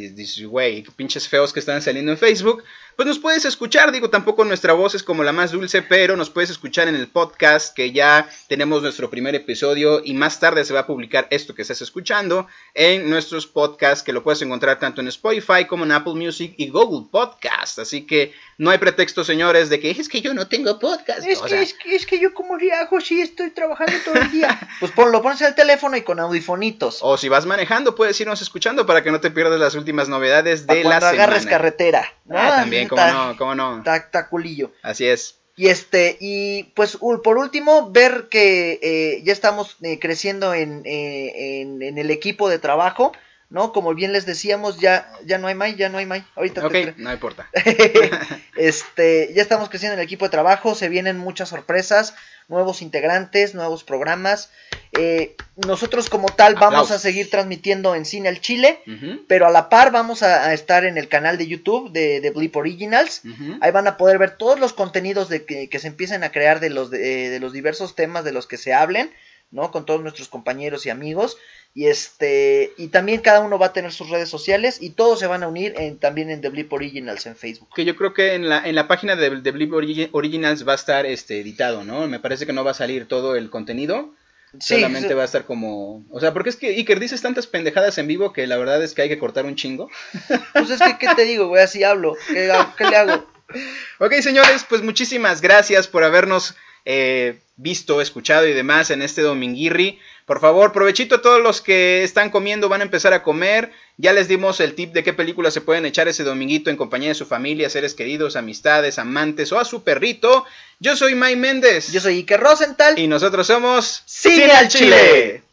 güey, pinches feos que están saliendo en Facebook. Pues nos puedes escuchar. Digo, tampoco nuestra voz es como la más dulce, pero nos puedes escuchar en el podcast que ya tenemos nuestro primer episodio y más tarde se va a publicar esto que estás escuchando en nuestros podcasts que lo puedes encontrar tanto en Spotify como en Apple Music y Google Podcast. Así que no hay pretexto, señores, de que es que yo no tengo podcast. Es, que, es, que, es que yo como hago si estoy trabajando todo el día. pues ponlo, pones el teléfono y con audifonitos. O si vas manejando, puedes irnos escuchando para que no te pierdas las últimas novedades de la semana. agarres carretera. Ah, también, cómo no, cómo no. Así es. Y este, y pues por último, ver que eh, ya estamos eh, creciendo en, eh, en, en, el equipo de trabajo. ¿No? Como bien les decíamos, ya, ya no hay May, ya no hay May. Ahorita Ok, no importa. este, ya estamos creciendo en el equipo de trabajo, se vienen muchas sorpresas, nuevos integrantes, nuevos programas. Eh, nosotros como tal vamos a seguir transmitiendo en Cine al Chile, pero a la par vamos a, estar en el canal de YouTube de, de Blip Originals. Ahí van a poder ver todos los contenidos de que, que se empiecen a crear de los, de, de los diversos temas de los que se hablen. ¿No? Con todos nuestros compañeros y amigos. Y este, y también cada uno va a tener sus redes sociales y todos se van a unir en, también en The Blip Originals en Facebook. Que yo creo que en la, en la página de The Blip Originals va a estar este editado, ¿no? Me parece que no va a salir todo el contenido. solamente va a estar como. O sea, porque es que Iker dices tantas pendejadas en vivo que la verdad es que hay que cortar un chingo. Pues es que, ¿qué te digo, güey? Así hablo. ¿Qué, ¿Qué, le hago? ok, señores, pues muchísimas gracias por habernos eh, visto, escuchado y demás en este dominguirri. Por favor, provechito a todos los que están comiendo, van a empezar a comer. Ya les dimos el tip de qué películas se pueden echar ese dominguito en compañía de su familia, seres queridos, amistades, amantes o a su perrito. Yo soy May Méndez. Yo soy Iker Rosenthal. Y nosotros somos Cine al Chile.